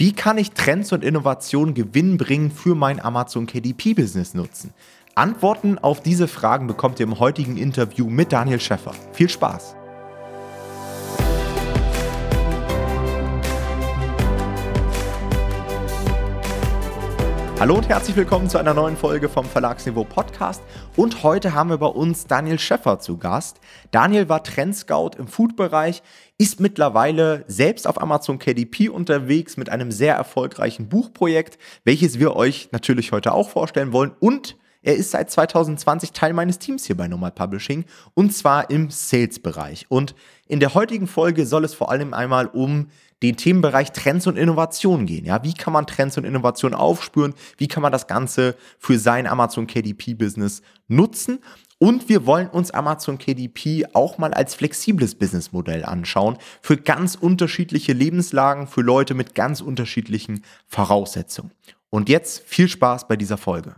Wie kann ich Trends und Innovationen gewinnbringend für mein Amazon KDP-Business nutzen? Antworten auf diese Fragen bekommt ihr im heutigen Interview mit Daniel Schäffer. Viel Spaß! Hallo und herzlich willkommen zu einer neuen Folge vom Verlagsniveau Podcast. Und heute haben wir bei uns Daniel Schäffer zu Gast. Daniel war Trendscout im Food-Bereich, ist mittlerweile selbst auf Amazon KDP unterwegs mit einem sehr erfolgreichen Buchprojekt, welches wir euch natürlich heute auch vorstellen wollen. Und er ist seit 2020 Teil meines Teams hier bei Normal Publishing und zwar im Sales-Bereich. Und in der heutigen Folge soll es vor allem einmal um den Themenbereich Trends und Innovationen gehen. Ja, wie kann man Trends und Innovationen aufspüren? Wie kann man das Ganze für sein Amazon KDP Business nutzen? Und wir wollen uns Amazon KDP auch mal als flexibles Businessmodell anschauen für ganz unterschiedliche Lebenslagen, für Leute mit ganz unterschiedlichen Voraussetzungen. Und jetzt viel Spaß bei dieser Folge.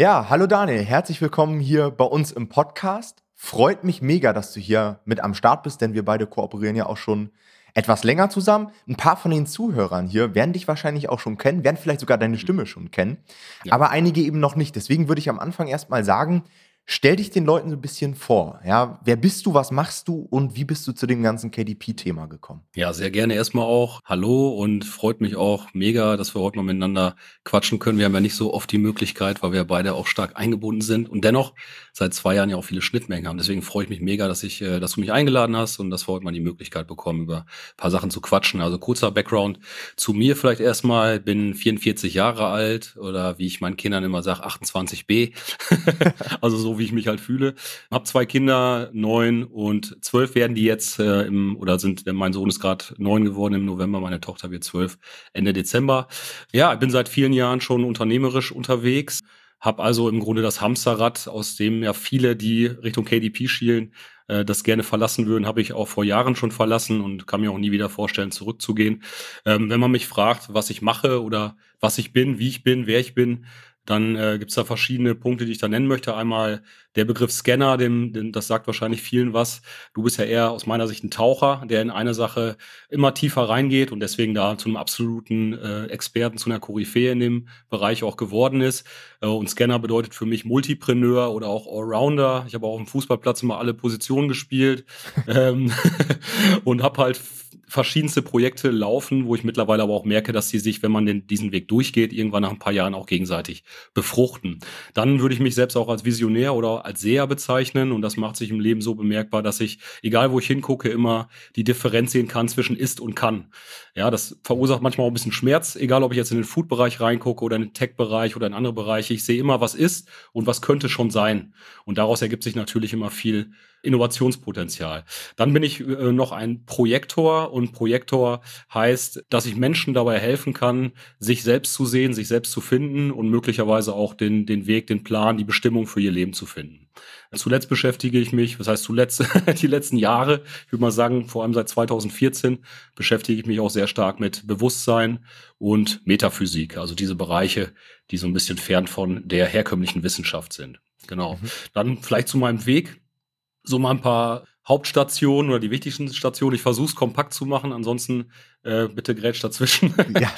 Ja, hallo Daniel, herzlich willkommen hier bei uns im Podcast. Freut mich mega, dass du hier mit am Start bist, denn wir beide kooperieren ja auch schon etwas länger zusammen. Ein paar von den Zuhörern hier werden dich wahrscheinlich auch schon kennen, werden vielleicht sogar deine Stimme schon kennen, ja. aber einige eben noch nicht. Deswegen würde ich am Anfang erstmal sagen, Stell dich den Leuten so ein bisschen vor. Ja, wer bist du, was machst du und wie bist du zu dem ganzen KDP-Thema gekommen? Ja, sehr gerne erstmal auch. Hallo und freut mich auch mega, dass wir heute mal miteinander quatschen können. Wir haben ja nicht so oft die Möglichkeit, weil wir beide auch stark eingebunden sind und dennoch seit zwei Jahren ja auch viele Schnittmengen haben. Deswegen freue ich mich mega, dass ich, äh, dass du mich eingeladen hast und dass wir heute mal die Möglichkeit bekommen, über ein paar Sachen zu quatschen. Also kurzer Background zu mir vielleicht erstmal. Bin 44 Jahre alt oder wie ich meinen Kindern immer sage, 28b. also so wie ich mich halt fühle. Hab zwei Kinder, neun und zwölf werden die jetzt äh, im, oder sind, mein Sohn ist gerade neun geworden im November, meine Tochter wird zwölf Ende Dezember. Ja, ich bin seit vielen Jahren schon unternehmerisch unterwegs. Hab also im Grunde das Hamsterrad, aus dem ja viele, die Richtung KDP schielen, äh, das gerne verlassen würden, habe ich auch vor Jahren schon verlassen und kann mir auch nie wieder vorstellen, zurückzugehen. Ähm, wenn man mich fragt, was ich mache oder was ich bin, wie ich bin, wer ich bin, dann äh, gibt es da verschiedene Punkte, die ich da nennen möchte. Einmal der Begriff Scanner, dem, dem, das sagt wahrscheinlich vielen was. Du bist ja eher aus meiner Sicht ein Taucher, der in eine Sache immer tiefer reingeht und deswegen da zu einem absoluten äh, Experten, zu einer Koryphäe in dem Bereich auch geworden ist. Äh, und Scanner bedeutet für mich Multipreneur oder auch Allrounder. Ich habe auch im Fußballplatz immer alle Positionen gespielt ähm, und habe halt verschiedenste Projekte laufen, wo ich mittlerweile aber auch merke, dass sie sich, wenn man den, diesen Weg durchgeht, irgendwann nach ein paar Jahren auch gegenseitig befruchten. Dann würde ich mich selbst auch als Visionär oder als Seher bezeichnen und das macht sich im Leben so bemerkbar, dass ich, egal wo ich hingucke, immer die Differenz sehen kann zwischen ist und kann. Ja, das verursacht manchmal auch ein bisschen Schmerz, egal ob ich jetzt in den Food-Bereich reingucke oder in den Tech-Bereich oder in andere Bereiche. Ich sehe immer, was ist und was könnte schon sein. Und daraus ergibt sich natürlich immer viel Innovationspotenzial. Dann bin ich äh, noch ein Projektor und Projektor heißt, dass ich Menschen dabei helfen kann, sich selbst zu sehen, sich selbst zu finden und möglicherweise auch den, den Weg, den Plan, die Bestimmung für ihr Leben zu finden. Zuletzt beschäftige ich mich, was heißt zuletzt, die letzten Jahre, ich würde mal sagen, vor allem seit 2014 beschäftige ich mich auch sehr stark mit Bewusstsein und Metaphysik, also diese Bereiche, die so ein bisschen fern von der herkömmlichen Wissenschaft sind. Genau. Mhm. Dann vielleicht zu meinem Weg so mal ein paar Hauptstationen oder die wichtigsten Stationen. Ich versuche es kompakt zu machen, ansonsten äh, bitte grätsch dazwischen, ja.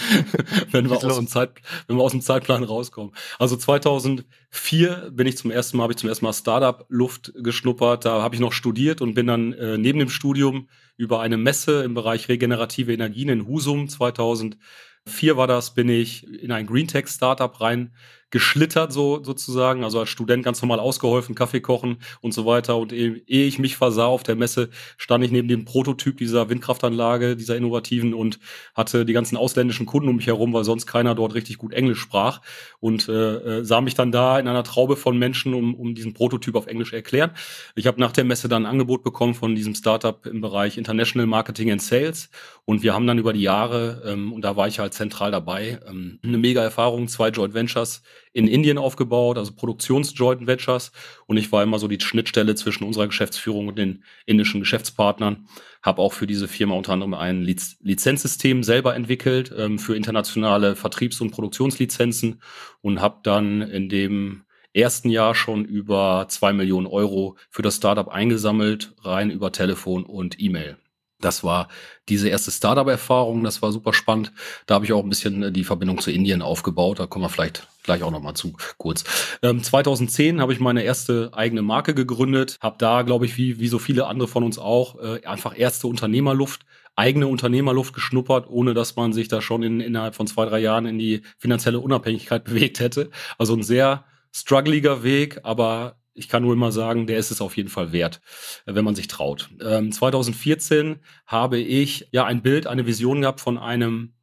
wenn, wir aus dem Zeit, wenn wir aus dem Zeitplan rauskommen. Also 2004 bin ich zum ersten Mal, habe ich zum ersten Mal Startup-Luft geschnuppert. Da habe ich noch studiert und bin dann äh, neben dem Studium über eine Messe im Bereich regenerative Energien in Husum 2004 war das, bin ich in ein Green Tech Startup rein geschlittert, so sozusagen. Also als Student ganz normal ausgeholfen, Kaffee kochen und so weiter. Und ehe, ehe ich mich versah auf der Messe, stand ich neben dem Prototyp dieser Windkraftanlage, dieser innovativen und hatte die ganzen ausländischen Kunden um mich herum, weil sonst keiner dort richtig gut Englisch sprach. Und äh, äh sah mich dann da in einer Traube von Menschen, um, um diesen Prototyp auf Englisch erklären. Ich habe nach der Messe dann ein Angebot bekommen von diesem Startup im Bereich International Marketing and Sales. Und wir haben dann über die Jahre, ähm, und da war ich halt zentral dabei, ähm, eine mega Erfahrung, zwei Joint Ventures in Indien aufgebaut, also Produktions-Joint Ventures. Und ich war immer so die Schnittstelle zwischen unserer Geschäftsführung und den indischen Geschäftspartnern. Habe auch für diese Firma unter anderem ein Liz Lizenzsystem selber entwickelt ähm, für internationale Vertriebs- und Produktionslizenzen und habe dann in dem ersten Jahr schon über zwei Millionen Euro für das Startup eingesammelt, rein über Telefon und E-Mail. Das war diese erste Startup-Erfahrung, das war super spannend. Da habe ich auch ein bisschen äh, die Verbindung zu Indien aufgebaut. Da kommen wir vielleicht gleich auch nochmal zu kurz. Ähm, 2010 habe ich meine erste eigene Marke gegründet, habe da, glaube ich, wie, wie so viele andere von uns auch, äh, einfach erste Unternehmerluft eigene Unternehmerluft geschnuppert, ohne dass man sich da schon in, innerhalb von zwei, drei Jahren in die finanzielle Unabhängigkeit bewegt hätte. Also ein sehr struggleiger Weg, aber ich kann nur immer sagen, der ist es auf jeden Fall wert, äh, wenn man sich traut. Ähm, 2014 habe ich ja ein Bild, eine Vision gehabt von einem,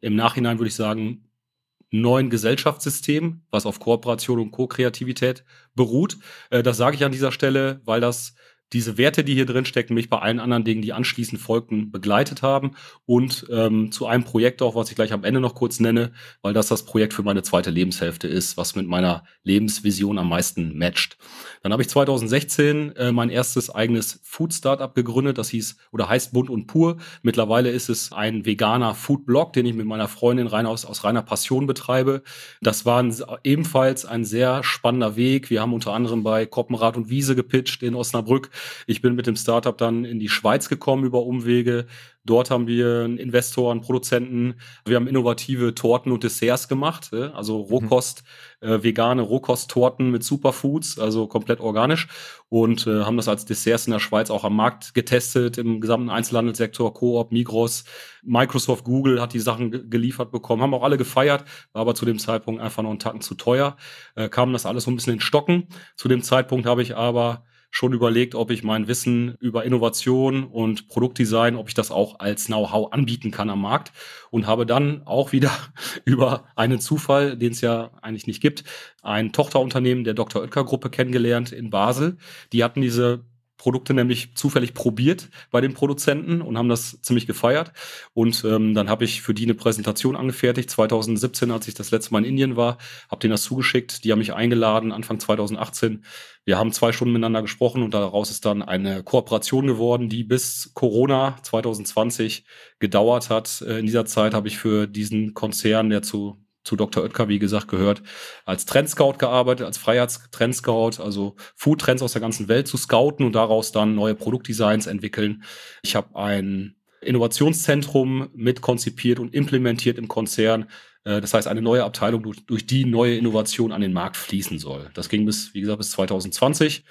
im Nachhinein würde ich sagen, neuen Gesellschaftssystem, was auf Kooperation und Co-Kreativität beruht. Äh, das sage ich an dieser Stelle, weil das diese Werte, die hier drin stecken, mich bei allen anderen Dingen, die anschließend folgten, begleitet haben und ähm, zu einem Projekt auch, was ich gleich am Ende noch kurz nenne, weil das das Projekt für meine zweite Lebenshälfte ist, was mit meiner Lebensvision am meisten matcht. Dann habe ich 2016 äh, mein erstes eigenes Food-Startup gegründet, das hieß oder heißt Bunt und Pur. Mittlerweile ist es ein veganer Food-Blog, den ich mit meiner Freundin rein aus, aus reiner Passion betreibe. Das war ein, ebenfalls ein sehr spannender Weg. Wir haben unter anderem bei Koppenrad und Wiese gepitcht in Osnabrück ich bin mit dem Startup dann in die Schweiz gekommen über Umwege. Dort haben wir einen Investor, einen Produzenten. Wir haben innovative Torten und Desserts gemacht, also mhm. Rohkost, mhm. äh, vegane Rohkosttorten mit Superfoods, also komplett organisch und äh, haben das als Desserts in der Schweiz auch am Markt getestet im gesamten Einzelhandelssektor, Coop, Migros, Microsoft, Google hat die Sachen geliefert bekommen, haben auch alle gefeiert, war aber zu dem Zeitpunkt einfach noch einen Tacken zu teuer, äh, kam das alles so ein bisschen in Stocken. Zu dem Zeitpunkt habe ich aber schon überlegt, ob ich mein Wissen über Innovation und Produktdesign, ob ich das auch als Know-how anbieten kann am Markt und habe dann auch wieder über einen Zufall, den es ja eigentlich nicht gibt, ein Tochterunternehmen der Dr. Oetker Gruppe kennengelernt in Basel. Die hatten diese Produkte nämlich zufällig probiert bei den Produzenten und haben das ziemlich gefeiert. Und ähm, dann habe ich für die eine Präsentation angefertigt. 2017, als ich das letzte Mal in Indien war, habe denen das zugeschickt. Die haben mich eingeladen, Anfang 2018. Wir haben zwei Stunden miteinander gesprochen und daraus ist dann eine Kooperation geworden, die bis Corona 2020 gedauert hat. Äh, in dieser Zeit habe ich für diesen Konzern, der zu zu Dr. Oetker, wie gesagt, gehört, als Trendscout gearbeitet, als Freiheitstrendscout, also Food-Trends aus der ganzen Welt zu scouten und daraus dann neue Produktdesigns entwickeln. Ich habe ein Innovationszentrum mit konzipiert und implementiert im Konzern. Äh, das heißt, eine neue Abteilung, durch, durch die neue Innovation an den Markt fließen soll. Das ging bis, wie gesagt, bis 2020.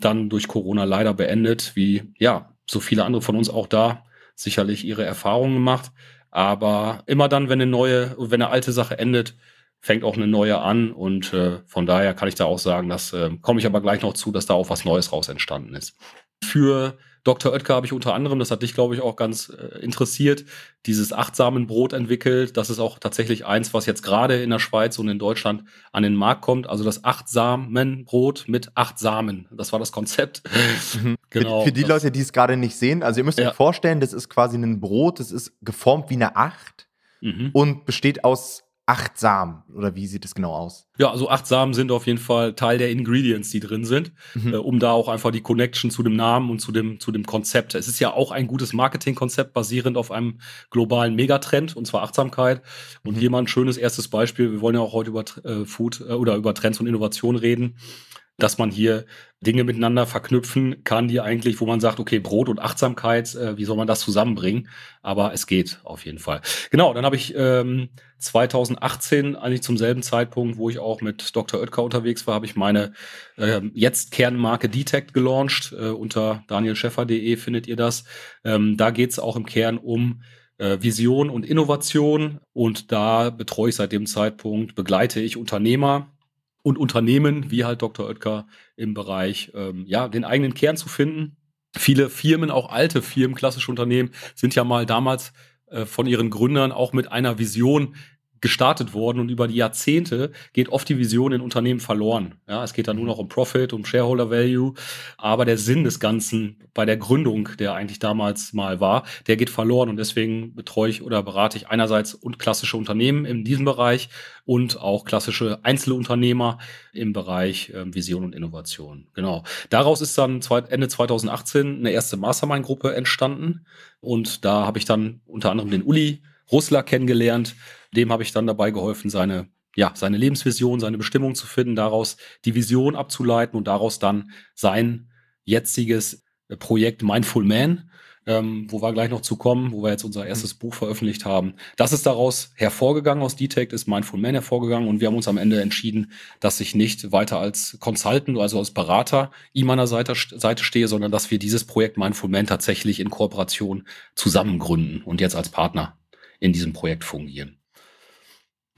Dann durch Corona leider beendet, wie ja, so viele andere von uns auch da sicherlich ihre Erfahrungen gemacht. Aber immer dann, wenn eine neue, wenn eine alte Sache endet, fängt auch eine neue an. Und äh, von daher kann ich da auch sagen, dass äh, komme ich aber gleich noch zu, dass da auch was Neues raus entstanden ist. Für Dr. Oetker habe ich unter anderem, das hat dich, glaube ich, auch ganz äh, interessiert, dieses Achtsamenbrot entwickelt. Das ist auch tatsächlich eins, was jetzt gerade in der Schweiz und in Deutschland an den Markt kommt. Also das Achtsamenbrot mit acht Samen. Das war das Konzept. Mhm. genau. Für, für die das, Leute, die es gerade nicht sehen, also ihr müsst ja. euch vorstellen, das ist quasi ein Brot, das ist geformt wie eine Acht mhm. und besteht aus acht Samen oder wie sieht es genau aus? Ja, also acht Samen sind auf jeden Fall Teil der Ingredients, die drin sind, mhm. äh, um da auch einfach die Connection zu dem Namen und zu dem, zu dem Konzept. Es ist ja auch ein gutes Marketingkonzept basierend auf einem globalen Megatrend und zwar Achtsamkeit. Und mhm. hier mal ein schönes erstes Beispiel. Wir wollen ja auch heute über äh, Food äh, oder über Trends und Innovation reden dass man hier Dinge miteinander verknüpfen kann, die eigentlich, wo man sagt, okay, Brot und Achtsamkeit, äh, wie soll man das zusammenbringen? Aber es geht auf jeden Fall. Genau, dann habe ich ähm, 2018, eigentlich zum selben Zeitpunkt, wo ich auch mit Dr. Oetker unterwegs war, habe ich meine äh, jetzt Kernmarke Detect gelauncht. Äh, unter danielscheffer.de findet ihr das. Ähm, da geht es auch im Kern um äh, Vision und Innovation. Und da betreue ich seit dem Zeitpunkt, begleite ich Unternehmer und Unternehmen wie halt Dr. Oetker im Bereich, ähm, ja, den eigenen Kern zu finden. Viele Firmen, auch alte Firmen, klassische Unternehmen, sind ja mal damals äh, von ihren Gründern auch mit einer Vision gestartet worden und über die Jahrzehnte geht oft die Vision in Unternehmen verloren. Ja, es geht dann nur noch um Profit, um Shareholder Value, aber der Sinn des Ganzen bei der Gründung, der eigentlich damals mal war, der geht verloren und deswegen betreue ich oder berate ich einerseits und klassische Unternehmen in diesem Bereich und auch klassische Einzelunternehmer im Bereich äh, Vision und Innovation. Genau. Daraus ist dann Ende 2018 eine erste Mastermind-Gruppe entstanden und da habe ich dann unter anderem den Uli Russler kennengelernt, dem habe ich dann dabei geholfen, seine, ja, seine Lebensvision, seine Bestimmung zu finden, daraus die Vision abzuleiten und daraus dann sein jetziges äh, Projekt Mindful Man ähm, wo wir gleich noch zu kommen, wo wir jetzt unser erstes mhm. Buch veröffentlicht haben. Das ist daraus hervorgegangen, aus Detect ist Mindful Man hervorgegangen und wir haben uns am Ende entschieden, dass ich nicht weiter als Consultant, also als Berater ihm an der Seite, Seite stehe, sondern dass wir dieses Projekt Mindful Man tatsächlich in Kooperation zusammen gründen und jetzt als Partner in diesem Projekt fungieren.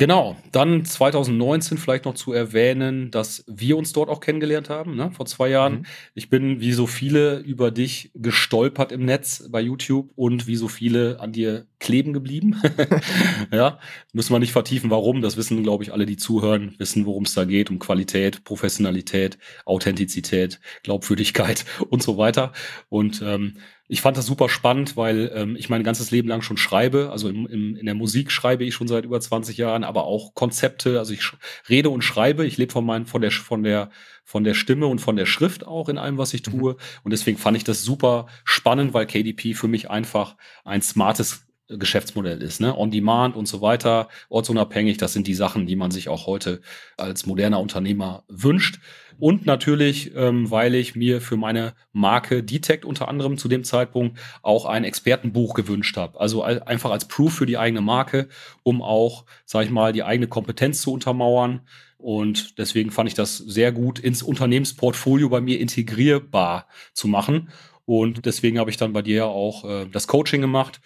Genau, dann 2019 vielleicht noch zu erwähnen, dass wir uns dort auch kennengelernt haben, ne, vor zwei Jahren. Mhm. Ich bin wie so viele über dich gestolpert im Netz bei YouTube und wie so viele an dir kleben geblieben. ja, müssen wir nicht vertiefen, warum. Das wissen, glaube ich, alle, die zuhören, wissen, worum es da geht, um Qualität, Professionalität, Authentizität, Glaubwürdigkeit und so weiter. Und ähm, ich fand das super spannend, weil ähm, ich mein ganzes Leben lang schon schreibe. Also im, im, in der Musik schreibe ich schon seit über 20 Jahren, aber auch Konzepte. Also ich rede und schreibe. Ich lebe von, mein, von, der, von, der, von der Stimme und von der Schrift auch in allem, was ich mhm. tue. Und deswegen fand ich das super spannend, weil KDP für mich einfach ein smartes Geschäftsmodell ist, ne? On Demand und so weiter, ortsunabhängig, das sind die Sachen, die man sich auch heute als moderner Unternehmer wünscht. Und natürlich, ähm, weil ich mir für meine Marke Detect unter anderem zu dem Zeitpunkt auch ein Expertenbuch gewünscht habe. Also einfach als Proof für die eigene Marke, um auch, sag ich mal, die eigene Kompetenz zu untermauern. Und deswegen fand ich das sehr gut ins Unternehmensportfolio bei mir integrierbar zu machen. Und deswegen habe ich dann bei dir auch äh, das Coaching gemacht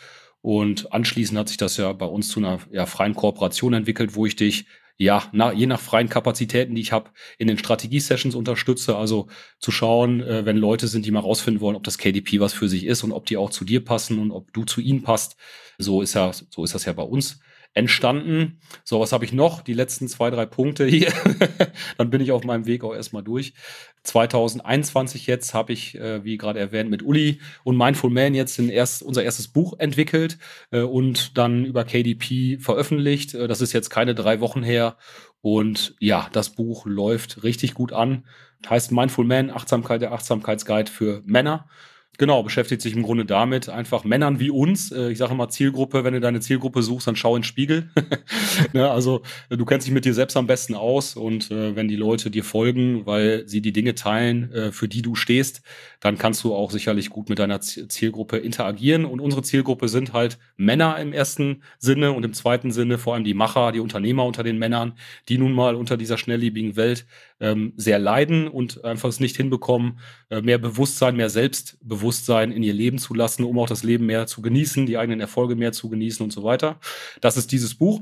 und anschließend hat sich das ja bei uns zu einer ja, freien Kooperation entwickelt, wo ich dich ja, na, je nach freien Kapazitäten, die ich habe, in den Strategie-Sessions unterstütze. Also zu schauen, äh, wenn Leute sind, die mal rausfinden wollen, ob das KDP was für sich ist und ob die auch zu dir passen und ob du zu ihnen passt. So ist ja, so ist das ja bei uns entstanden. So, was habe ich noch? Die letzten zwei, drei Punkte hier. Dann bin ich auf meinem Weg auch erstmal durch. 2021 jetzt habe ich, äh, wie gerade erwähnt, mit Uli und Mindful Man jetzt erst, unser erstes Buch entwickelt äh, und dann über KDP veröffentlicht. Äh, das ist jetzt keine drei Wochen her. Und ja, das Buch läuft richtig gut an. Heißt Mindful Man, Achtsamkeit, der Achtsamkeitsguide für Männer. Genau, beschäftigt sich im Grunde damit, einfach Männern wie uns. Äh, ich sage immer Zielgruppe, wenn du deine Zielgruppe suchst, dann schau in den Spiegel. ne, also äh, du kennst dich mit dir selbst am besten aus und äh, wenn die Leute dir folgen, weil sie die Dinge teilen, äh, für die du stehst, dann kannst du auch sicherlich gut mit deiner Zielgruppe interagieren. Und unsere Zielgruppe sind halt Männer im ersten Sinne und im zweiten Sinne vor allem die Macher, die Unternehmer unter den Männern, die nun mal unter dieser schnelllebigen Welt ähm, sehr leiden und einfach es nicht hinbekommen, äh, mehr Bewusstsein, mehr Selbstbewusstsein in ihr Leben zu lassen, um auch das Leben mehr zu genießen, die eigenen Erfolge mehr zu genießen und so weiter. Das ist dieses Buch.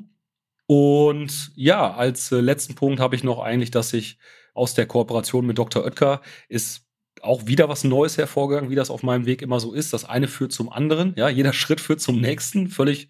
Und ja, als äh, letzten Punkt habe ich noch eigentlich, dass ich aus der Kooperation mit Dr. Oetker ist auch wieder was Neues hervorgegangen, wie das auf meinem Weg immer so ist. Das eine führt zum anderen. Ja, jeder Schritt führt zum nächsten. Völlig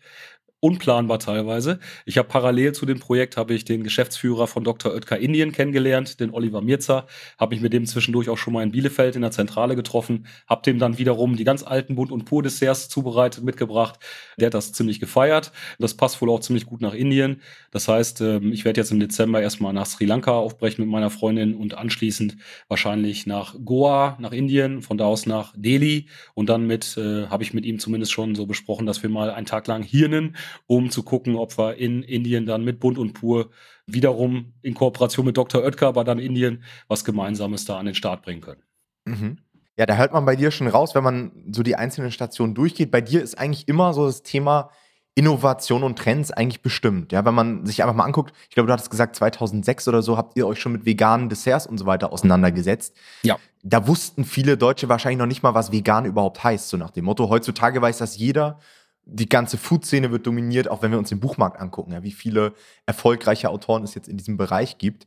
unplanbar teilweise. Ich habe parallel zu dem Projekt habe ich den Geschäftsführer von Dr. Oetker Indien kennengelernt, den Oliver Mirza, habe mich mit dem zwischendurch auch schon mal in Bielefeld in der Zentrale getroffen, habe dem dann wiederum die ganz alten Bunt und Pur Desserts zubereitet mitgebracht. Der hat das ziemlich gefeiert. Das passt wohl auch ziemlich gut nach Indien. Das heißt, ähm, ich werde jetzt im Dezember erstmal nach Sri Lanka aufbrechen mit meiner Freundin und anschließend wahrscheinlich nach Goa, nach Indien, von da aus nach Delhi und dann mit äh, habe ich mit ihm zumindest schon so besprochen, dass wir mal einen Tag lang Hirnen um zu gucken, ob wir in Indien dann mit Bund und Pur wiederum in Kooperation mit Dr. Oetker, aber dann Indien was Gemeinsames da an den Start bringen können. Mhm. Ja, da hört man bei dir schon raus, wenn man so die einzelnen Stationen durchgeht. Bei dir ist eigentlich immer so das Thema Innovation und Trends eigentlich bestimmt. Ja, wenn man sich einfach mal anguckt, ich glaube, du hattest gesagt, 2006 oder so habt ihr euch schon mit veganen Desserts und so weiter auseinandergesetzt. Ja. Da wussten viele Deutsche wahrscheinlich noch nicht mal, was vegan überhaupt heißt, so nach dem Motto. Heutzutage weiß das jeder die ganze Food-Szene wird dominiert, auch wenn wir uns den Buchmarkt angucken, ja, wie viele erfolgreiche Autoren es jetzt in diesem Bereich gibt.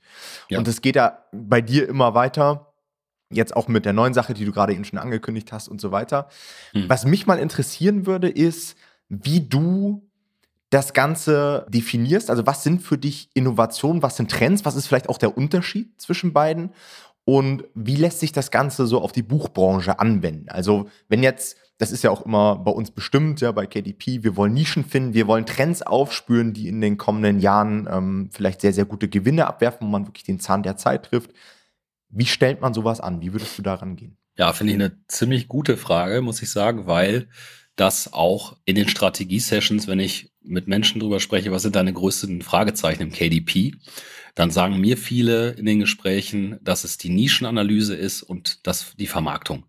Ja. Und es geht ja bei dir immer weiter. Jetzt auch mit der neuen Sache, die du gerade eben schon angekündigt hast und so weiter. Hm. Was mich mal interessieren würde, ist, wie du das Ganze definierst. Also, was sind für dich Innovationen, was sind Trends, was ist vielleicht auch der Unterschied zwischen beiden? Und wie lässt sich das Ganze so auf die Buchbranche anwenden? Also, wenn jetzt das ist ja auch immer bei uns bestimmt, ja, bei KDP. Wir wollen Nischen finden, wir wollen Trends aufspüren, die in den kommenden Jahren ähm, vielleicht sehr, sehr gute Gewinne abwerfen, wo man wirklich den Zahn der Zeit trifft. Wie stellt man sowas an? Wie würdest du daran gehen? Ja, finde ich eine ziemlich gute Frage, muss ich sagen, weil das auch in den Strategie-Sessions, wenn ich mit Menschen drüber spreche, was sind deine größten Fragezeichen im KDP, dann sagen mir viele in den Gesprächen, dass es die Nischenanalyse ist und das die Vermarktung.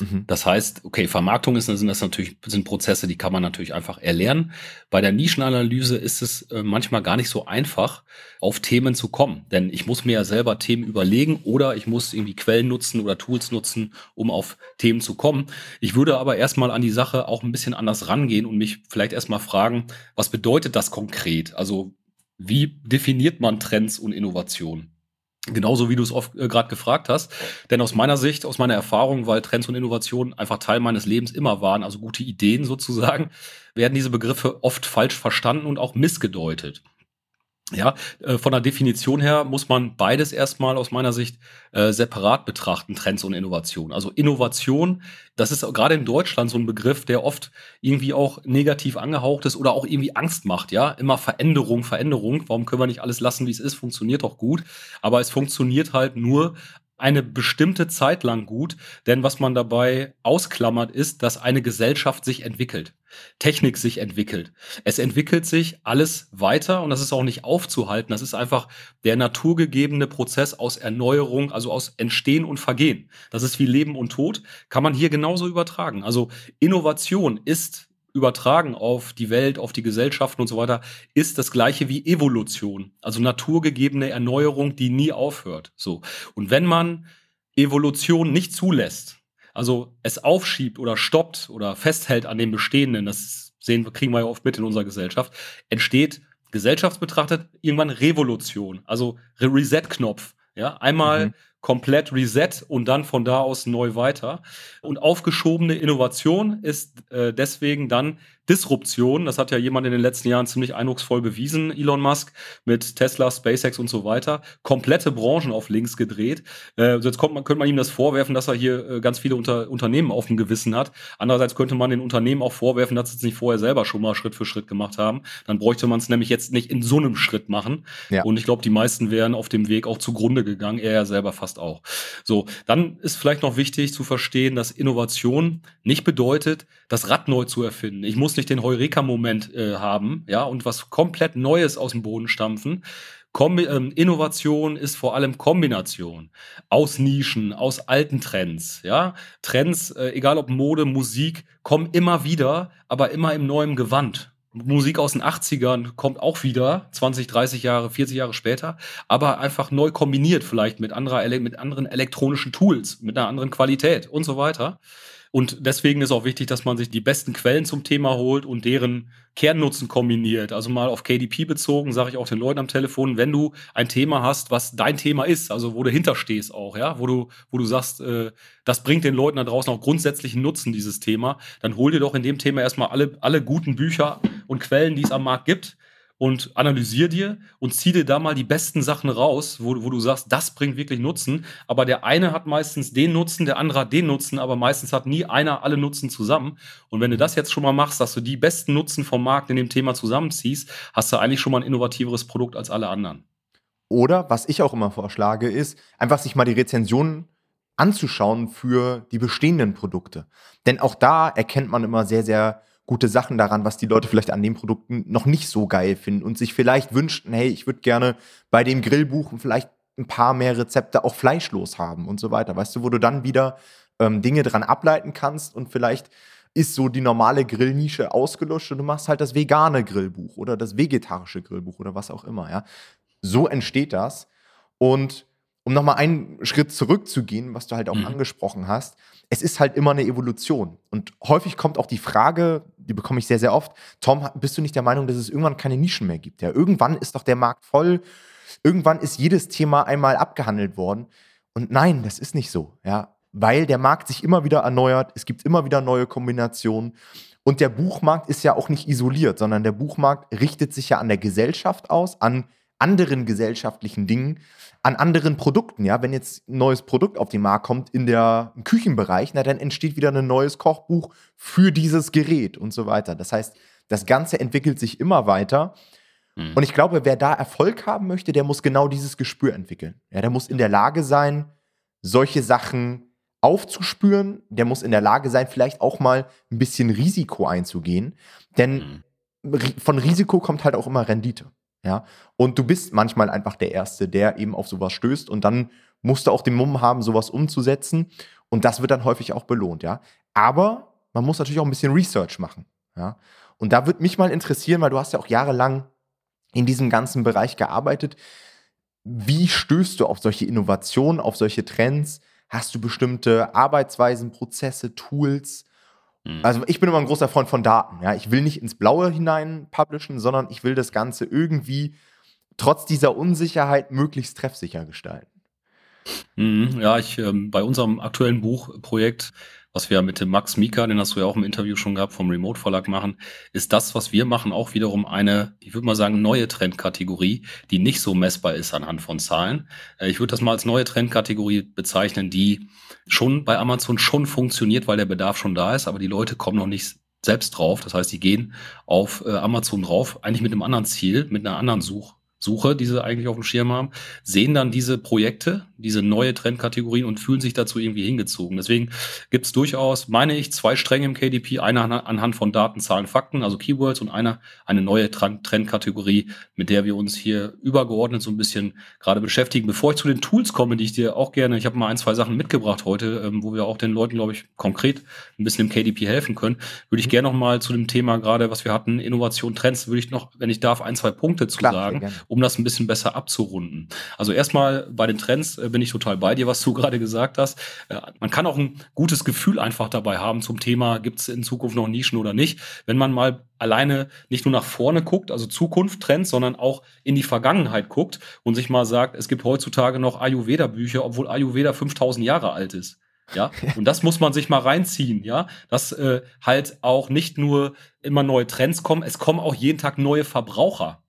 Mhm. Das heißt, okay, Vermarktung ist, sind das natürlich, sind Prozesse, die kann man natürlich einfach erlernen. Bei der Nischenanalyse ist es äh, manchmal gar nicht so einfach, auf Themen zu kommen. Denn ich muss mir ja selber Themen überlegen oder ich muss irgendwie Quellen nutzen oder Tools nutzen, um auf Themen zu kommen. Ich würde aber erstmal an die Sache auch ein bisschen anders rangehen und mich vielleicht erstmal fragen, was bedeutet das konkret? Also, wie definiert man Trends und Innovationen? Genauso wie du es oft äh, gerade gefragt hast. Denn aus meiner Sicht, aus meiner Erfahrung, weil Trends und Innovationen einfach Teil meines Lebens immer waren, also gute Ideen sozusagen, werden diese Begriffe oft falsch verstanden und auch missgedeutet. Ja, äh, von der Definition her muss man beides erstmal aus meiner Sicht äh, separat betrachten, Trends und Innovation. Also Innovation, das ist gerade in Deutschland so ein Begriff, der oft irgendwie auch negativ angehaucht ist oder auch irgendwie Angst macht, ja. Immer Veränderung, Veränderung. Warum können wir nicht alles lassen, wie es ist? Funktioniert doch gut. Aber es funktioniert halt nur eine bestimmte Zeit lang gut, denn was man dabei ausklammert ist, dass eine Gesellschaft sich entwickelt, Technik sich entwickelt. Es entwickelt sich alles weiter und das ist auch nicht aufzuhalten. Das ist einfach der naturgegebene Prozess aus Erneuerung, also aus Entstehen und Vergehen. Das ist wie Leben und Tod, kann man hier genauso übertragen. Also Innovation ist übertragen auf die Welt, auf die Gesellschaften und so weiter, ist das gleiche wie Evolution. Also naturgegebene Erneuerung, die nie aufhört. So. Und wenn man Evolution nicht zulässt, also es aufschiebt oder stoppt oder festhält an dem Bestehenden, das sehen kriegen wir ja oft mit in unserer Gesellschaft, entsteht gesellschaftsbetrachtet irgendwann Revolution, also Reset-Knopf. Ja, einmal mhm komplett Reset und dann von da aus neu weiter. Und aufgeschobene Innovation ist äh, deswegen dann Disruption. Das hat ja jemand in den letzten Jahren ziemlich eindrucksvoll bewiesen, Elon Musk, mit Tesla, SpaceX und so weiter. Komplette Branchen auf links gedreht. Äh, jetzt kommt man, könnte man ihm das vorwerfen, dass er hier äh, ganz viele Unter Unternehmen auf dem Gewissen hat. Andererseits könnte man den Unternehmen auch vorwerfen, dass sie es nicht vorher selber schon mal Schritt für Schritt gemacht haben. Dann bräuchte man es nämlich jetzt nicht in so einem Schritt machen. Ja. Und ich glaube, die meisten wären auf dem Weg auch zugrunde gegangen. Er ja selber fast auch. So, dann ist vielleicht noch wichtig zu verstehen, dass Innovation nicht bedeutet, das Rad neu zu erfinden. Ich muss nicht den Heureka-Moment äh, haben, ja, und was komplett Neues aus dem Boden stampfen. Kombi ähm, Innovation ist vor allem Kombination aus Nischen, aus alten Trends. Ja, Trends, äh, egal ob Mode, Musik, kommen immer wieder, aber immer im neuen Gewand. Musik aus den 80ern kommt auch wieder, 20, 30 Jahre, 40 Jahre später, aber einfach neu kombiniert, vielleicht mit, anderer, mit anderen elektronischen Tools, mit einer anderen Qualität und so weiter. Und deswegen ist auch wichtig, dass man sich die besten Quellen zum Thema holt und deren Kernnutzen kombiniert. Also mal auf KDP bezogen, sage ich auch den Leuten am Telefon, wenn du ein Thema hast, was dein Thema ist, also wo du hinterstehst auch, ja, wo du, wo du sagst, äh, das bringt den Leuten da draußen auch grundsätzlichen Nutzen, dieses Thema, dann hol dir doch in dem Thema erstmal alle, alle guten Bücher und Quellen, die es am Markt gibt und analysier dir und zieh dir da mal die besten Sachen raus, wo, wo du sagst, das bringt wirklich Nutzen. Aber der eine hat meistens den Nutzen, der andere hat den Nutzen, aber meistens hat nie einer alle Nutzen zusammen. Und wenn du das jetzt schon mal machst, dass du die besten Nutzen vom Markt in dem Thema zusammenziehst, hast du eigentlich schon mal ein innovativeres Produkt als alle anderen. Oder was ich auch immer vorschlage, ist einfach sich mal die Rezensionen anzuschauen für die bestehenden Produkte. Denn auch da erkennt man immer sehr, sehr gute Sachen daran, was die Leute vielleicht an den Produkten noch nicht so geil finden und sich vielleicht wünschten, hey, ich würde gerne bei dem Grillbuchen vielleicht ein paar mehr Rezepte auch fleischlos haben und so weiter. Weißt du, wo du dann wieder ähm, Dinge dran ableiten kannst und vielleicht ist so die normale Grillnische ausgelöscht und du machst halt das vegane Grillbuch oder das vegetarische Grillbuch oder was auch immer, ja. So entsteht das. Und um nochmal einen Schritt zurückzugehen, was du halt auch mhm. angesprochen hast, es ist halt immer eine Evolution. Und häufig kommt auch die Frage, die bekomme ich sehr, sehr oft, Tom, bist du nicht der Meinung, dass es irgendwann keine Nischen mehr gibt? Ja, irgendwann ist doch der Markt voll, irgendwann ist jedes Thema einmal abgehandelt worden. Und nein, das ist nicht so, ja, weil der Markt sich immer wieder erneuert, es gibt immer wieder neue Kombinationen. Und der Buchmarkt ist ja auch nicht isoliert, sondern der Buchmarkt richtet sich ja an der Gesellschaft aus, an anderen gesellschaftlichen Dingen, an anderen Produkten. Ja, wenn jetzt ein neues Produkt auf den Markt kommt in der im Küchenbereich, na dann entsteht wieder ein neues Kochbuch für dieses Gerät und so weiter. Das heißt, das Ganze entwickelt sich immer weiter. Mhm. Und ich glaube, wer da Erfolg haben möchte, der muss genau dieses Gespür entwickeln. Ja, der muss in der Lage sein, solche Sachen aufzuspüren. Der muss in der Lage sein, vielleicht auch mal ein bisschen Risiko einzugehen. Denn mhm. von Risiko kommt halt auch immer Rendite. Ja, und du bist manchmal einfach der Erste, der eben auf sowas stößt und dann musst du auch den Mumm haben, sowas umzusetzen. Und das wird dann häufig auch belohnt, ja. Aber man muss natürlich auch ein bisschen Research machen, ja. Und da würde mich mal interessieren, weil du hast ja auch jahrelang in diesem ganzen Bereich gearbeitet. Wie stößt du auf solche Innovationen, auf solche Trends? Hast du bestimmte Arbeitsweisen, Prozesse, Tools? Mhm. Also ich bin immer ein großer Freund von Daten. Ja? Ich will nicht ins Blaue hinein publishen, sondern ich will das Ganze irgendwie trotz dieser Unsicherheit möglichst treffsicher gestalten. Mhm, ja, ich ähm, bei unserem aktuellen Buchprojekt was wir mit dem Max Mika, den hast du ja auch im Interview schon gehabt, vom Remote Verlag machen, ist das, was wir machen, auch wiederum eine, ich würde mal sagen, neue Trendkategorie, die nicht so messbar ist anhand von Zahlen. Äh, ich würde das mal als neue Trendkategorie bezeichnen, die schon bei Amazon schon funktioniert, weil der Bedarf schon da ist, aber die Leute kommen noch nicht selbst drauf. Das heißt, die gehen auf äh, Amazon drauf, eigentlich mit einem anderen Ziel, mit einer anderen Such Suche, die sie eigentlich auf dem Schirm haben, sehen dann diese Projekte, diese neue Trendkategorien und fühlen sich dazu irgendwie hingezogen. Deswegen gibt es durchaus, meine ich, zwei Stränge im KDP, einer anhand von Daten, Zahlen, Fakten, also Keywords und einer eine neue Trendkategorie, mit der wir uns hier übergeordnet so ein bisschen gerade beschäftigen. Bevor ich zu den Tools komme, die ich dir auch gerne, ich habe mal ein, zwei Sachen mitgebracht heute, ähm, wo wir auch den Leuten, glaube ich, konkret ein bisschen im KDP helfen können, würde ich gerne noch mal zu dem Thema gerade, was wir hatten, Innovation, Trends, würde ich noch, wenn ich darf, ein, zwei Punkte zu Klar, sagen um das ein bisschen besser abzurunden. Also erstmal bei den Trends äh, bin ich total bei dir, was du gerade gesagt hast. Äh, man kann auch ein gutes Gefühl einfach dabei haben zum Thema, gibt es in Zukunft noch Nischen oder nicht. Wenn man mal alleine nicht nur nach vorne guckt, also Zukunft, Trends, sondern auch in die Vergangenheit guckt und sich mal sagt, es gibt heutzutage noch Ayurveda-Bücher, obwohl Ayurveda 5000 Jahre alt ist. Ja, und das muss man sich mal reinziehen, ja, dass äh, halt auch nicht nur immer neue Trends kommen, es kommen auch jeden Tag neue Verbraucher.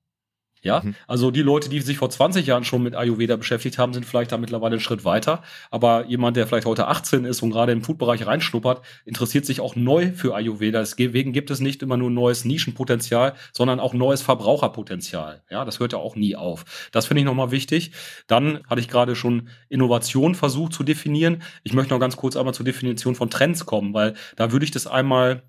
Ja, mhm. also die Leute, die sich vor 20 Jahren schon mit Ayurveda beschäftigt haben, sind vielleicht da mittlerweile einen Schritt weiter. Aber jemand, der vielleicht heute 18 ist und gerade im Foodbereich reinschnuppert, interessiert sich auch neu für Ayurveda. Deswegen gibt es nicht immer nur neues Nischenpotenzial, sondern auch neues Verbraucherpotenzial. Ja, das hört ja auch nie auf. Das finde ich nochmal wichtig. Dann hatte ich gerade schon Innovation versucht zu definieren. Ich möchte noch ganz kurz einmal zur Definition von Trends kommen, weil da würde ich das einmal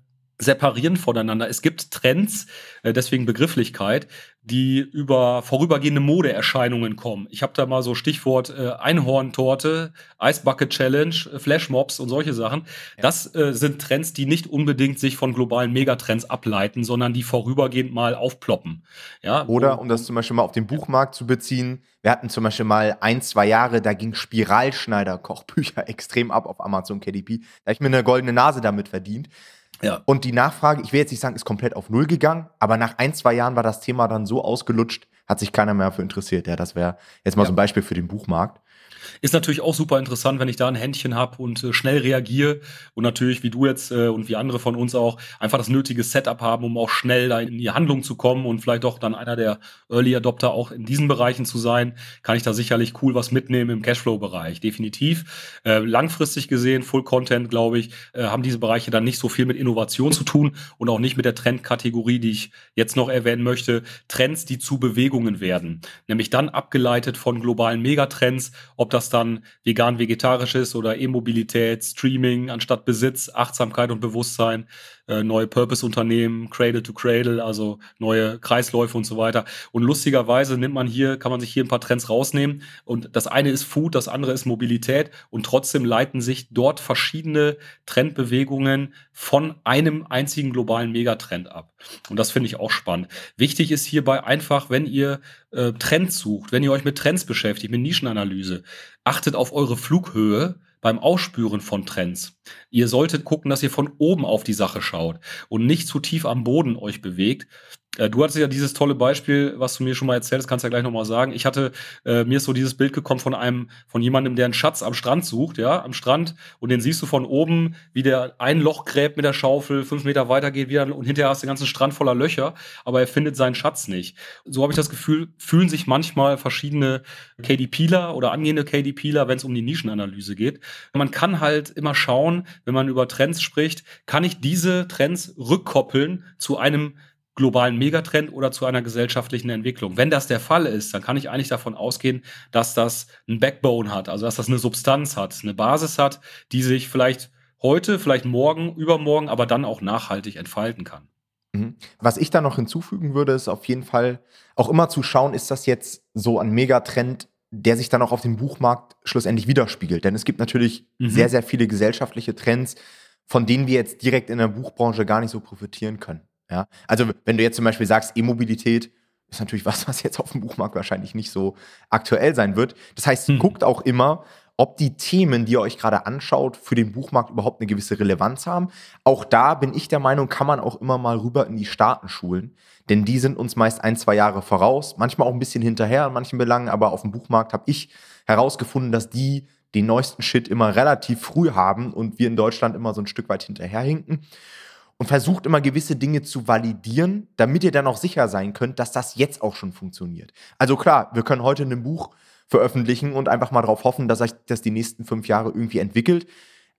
separieren voneinander. Es gibt Trends, äh, deswegen Begrifflichkeit, die über vorübergehende Modeerscheinungen kommen. Ich habe da mal so Stichwort äh, Einhorntorte, Eisbucket Challenge, äh, Flashmobs und solche Sachen. Ja. Das äh, sind Trends, die nicht unbedingt sich von globalen Megatrends ableiten, sondern die vorübergehend mal aufploppen. Ja, Oder, um das zum Beispiel mal auf den Buchmarkt zu beziehen, wir hatten zum Beispiel mal ein, zwei Jahre, da ging Spiralschneider-Kochbücher extrem ab auf Amazon KDP. Da habe ich mir eine goldene Nase damit verdient. Ja. Und die Nachfrage, ich will jetzt nicht sagen, ist komplett auf Null gegangen, aber nach ein, zwei Jahren war das Thema dann so ausgelutscht, hat sich keiner mehr für interessiert. Ja, das wäre jetzt mal ja. so ein Beispiel für den Buchmarkt. Ist natürlich auch super interessant, wenn ich da ein Händchen habe und äh, schnell reagiere und natürlich, wie du jetzt äh, und wie andere von uns auch, einfach das nötige Setup haben, um auch schnell da in die Handlung zu kommen und vielleicht doch dann einer der Early Adopter auch in diesen Bereichen zu sein, kann ich da sicherlich cool was mitnehmen im Cashflow-Bereich. Definitiv. Äh, langfristig gesehen, Full Content, glaube ich, äh, haben diese Bereiche dann nicht so viel mit Innovation zu tun und auch nicht mit der Trendkategorie, die ich jetzt noch erwähnen möchte. Trends, die zu Bewegungen werden. Nämlich dann abgeleitet von globalen Megatrends, ob das dann vegan-vegetarisch ist oder E-Mobilität, Streaming anstatt Besitz, Achtsamkeit und Bewusstsein äh, neue Purpose-Unternehmen, Cradle to Cradle, also neue Kreisläufe und so weiter. Und lustigerweise nimmt man hier, kann man sich hier ein paar Trends rausnehmen. Und das eine ist Food, das andere ist Mobilität. Und trotzdem leiten sich dort verschiedene Trendbewegungen von einem einzigen globalen Megatrend ab. Und das finde ich auch spannend. Wichtig ist hierbei einfach, wenn ihr äh, Trends sucht, wenn ihr euch mit Trends beschäftigt, mit Nischenanalyse, achtet auf eure Flughöhe beim Ausspüren von Trends. Ihr solltet gucken, dass ihr von oben auf die Sache schaut und nicht zu tief am Boden euch bewegt, du hattest ja dieses tolle Beispiel, was du mir schon mal erzählt hast, kannst du ja gleich nochmal sagen. Ich hatte, äh, mir ist so dieses Bild gekommen von einem, von jemandem, der einen Schatz am Strand sucht, ja, am Strand, und den siehst du von oben, wie der ein Loch gräbt mit der Schaufel, fünf Meter weiter geht wieder, und hinterher hast du den ganzen Strand voller Löcher, aber er findet seinen Schatz nicht. So habe ich das Gefühl, fühlen sich manchmal verschiedene KDPler oder angehende KDPler, wenn es um die Nischenanalyse geht. Man kann halt immer schauen, wenn man über Trends spricht, kann ich diese Trends rückkoppeln zu einem globalen Megatrend oder zu einer gesellschaftlichen Entwicklung. Wenn das der Fall ist, dann kann ich eigentlich davon ausgehen, dass das ein Backbone hat, also dass das eine Substanz hat, eine Basis hat, die sich vielleicht heute, vielleicht morgen, übermorgen, aber dann auch nachhaltig entfalten kann. Mhm. Was ich da noch hinzufügen würde, ist auf jeden Fall auch immer zu schauen, ist das jetzt so ein Megatrend, der sich dann auch auf dem Buchmarkt schlussendlich widerspiegelt. Denn es gibt natürlich mhm. sehr, sehr viele gesellschaftliche Trends, von denen wir jetzt direkt in der Buchbranche gar nicht so profitieren können. Ja? Also wenn du jetzt zum Beispiel sagst, E-Mobilität ist natürlich was, was jetzt auf dem Buchmarkt wahrscheinlich nicht so aktuell sein wird. Das heißt, mhm. guckt auch immer, ob die Themen, die ihr euch gerade anschaut, für den Buchmarkt überhaupt eine gewisse Relevanz haben. Auch da bin ich der Meinung, kann man auch immer mal rüber in die Staaten schulen, denn die sind uns meist ein, zwei Jahre voraus, manchmal auch ein bisschen hinterher in manchen Belangen, aber auf dem Buchmarkt habe ich herausgefunden, dass die den neuesten Shit immer relativ früh haben und wir in Deutschland immer so ein Stück weit hinterherhinken und versucht immer gewisse Dinge zu validieren, damit ihr dann auch sicher sein könnt, dass das jetzt auch schon funktioniert. Also klar, wir können heute ein Buch veröffentlichen und einfach mal darauf hoffen, dass sich das die nächsten fünf Jahre irgendwie entwickelt.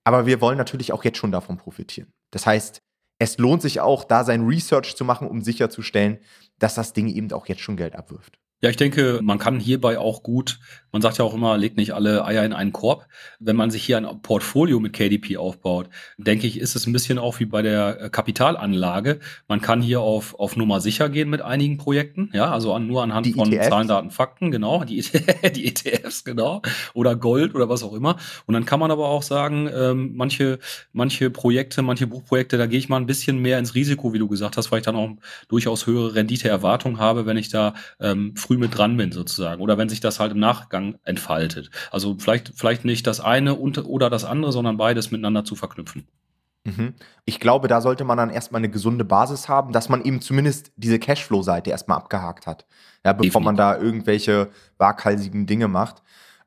Aber wir wollen natürlich auch jetzt schon davon profitieren. Das heißt, es lohnt sich auch, da sein Research zu machen, um sicherzustellen, dass das Ding eben auch jetzt schon Geld abwirft. Ja, ich denke, man kann hierbei auch gut, man sagt ja auch immer, legt nicht alle Eier in einen Korb. Wenn man sich hier ein Portfolio mit KDP aufbaut, denke ich, ist es ein bisschen auch wie bei der äh, Kapitalanlage. Man kann hier auf, auf Nummer sicher gehen mit einigen Projekten, ja, also an, nur anhand die von ETFs? Zahlen, Daten, Fakten, genau, die, die ETFs, genau, oder Gold oder was auch immer. Und dann kann man aber auch sagen, ähm, manche, manche Projekte, manche Buchprojekte, da gehe ich mal ein bisschen mehr ins Risiko, wie du gesagt hast, weil ich dann auch durchaus höhere Renditeerwartungen habe, wenn ich da ähm, früh mit dran bin sozusagen oder wenn sich das halt im Nachgang entfaltet. Also vielleicht, vielleicht nicht das eine und, oder das andere, sondern beides miteinander zu verknüpfen. Mhm. Ich glaube, da sollte man dann erstmal eine gesunde Basis haben, dass man eben zumindest diese Cashflow-Seite erstmal abgehakt hat, ja, bevor Definitiv. man da irgendwelche waghalsigen Dinge macht.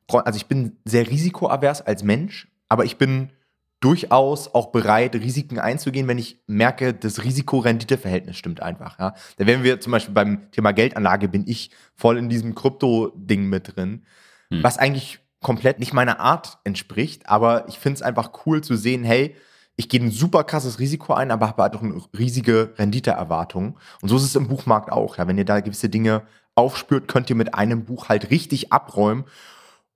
Also ich bin sehr risikoavers als Mensch, aber ich bin durchaus auch bereit, Risiken einzugehen, wenn ich merke, das Risiko-Rendite-Verhältnis stimmt einfach. Ja. Da wären wir zum Beispiel beim Thema Geldanlage, bin ich voll in diesem Krypto-Ding mit drin, hm. was eigentlich komplett nicht meiner Art entspricht, aber ich finde es einfach cool zu sehen, hey, ich gehe ein super krasses Risiko ein, aber habe halt auch eine riesige Renditeerwartung. Und so ist es im Buchmarkt auch. Ja. Wenn ihr da gewisse Dinge aufspürt, könnt ihr mit einem Buch halt richtig abräumen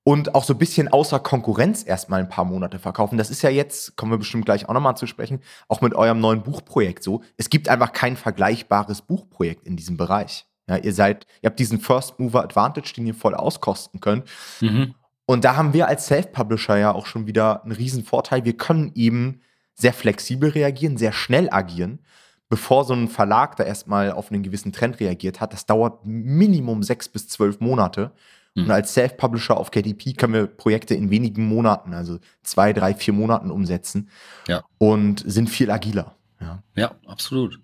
und auch so ein bisschen außer Konkurrenz erstmal ein paar Monate verkaufen. Das ist ja jetzt, kommen wir bestimmt gleich auch nochmal zu sprechen, auch mit eurem neuen Buchprojekt so. Es gibt einfach kein vergleichbares Buchprojekt in diesem Bereich. Ja, ihr seid, ihr habt diesen First Mover Advantage, den ihr voll auskosten könnt. Mhm. Und da haben wir als Self-Publisher ja auch schon wieder einen riesen Vorteil. Wir können eben sehr flexibel reagieren, sehr schnell agieren, bevor so ein Verlag da erstmal auf einen gewissen Trend reagiert hat. Das dauert Minimum sechs bis zwölf Monate. Und hm. als Self-Publisher auf KDP können wir Projekte in wenigen Monaten, also zwei, drei, vier Monaten umsetzen. Ja. Und sind viel agiler. Ja, ja absolut.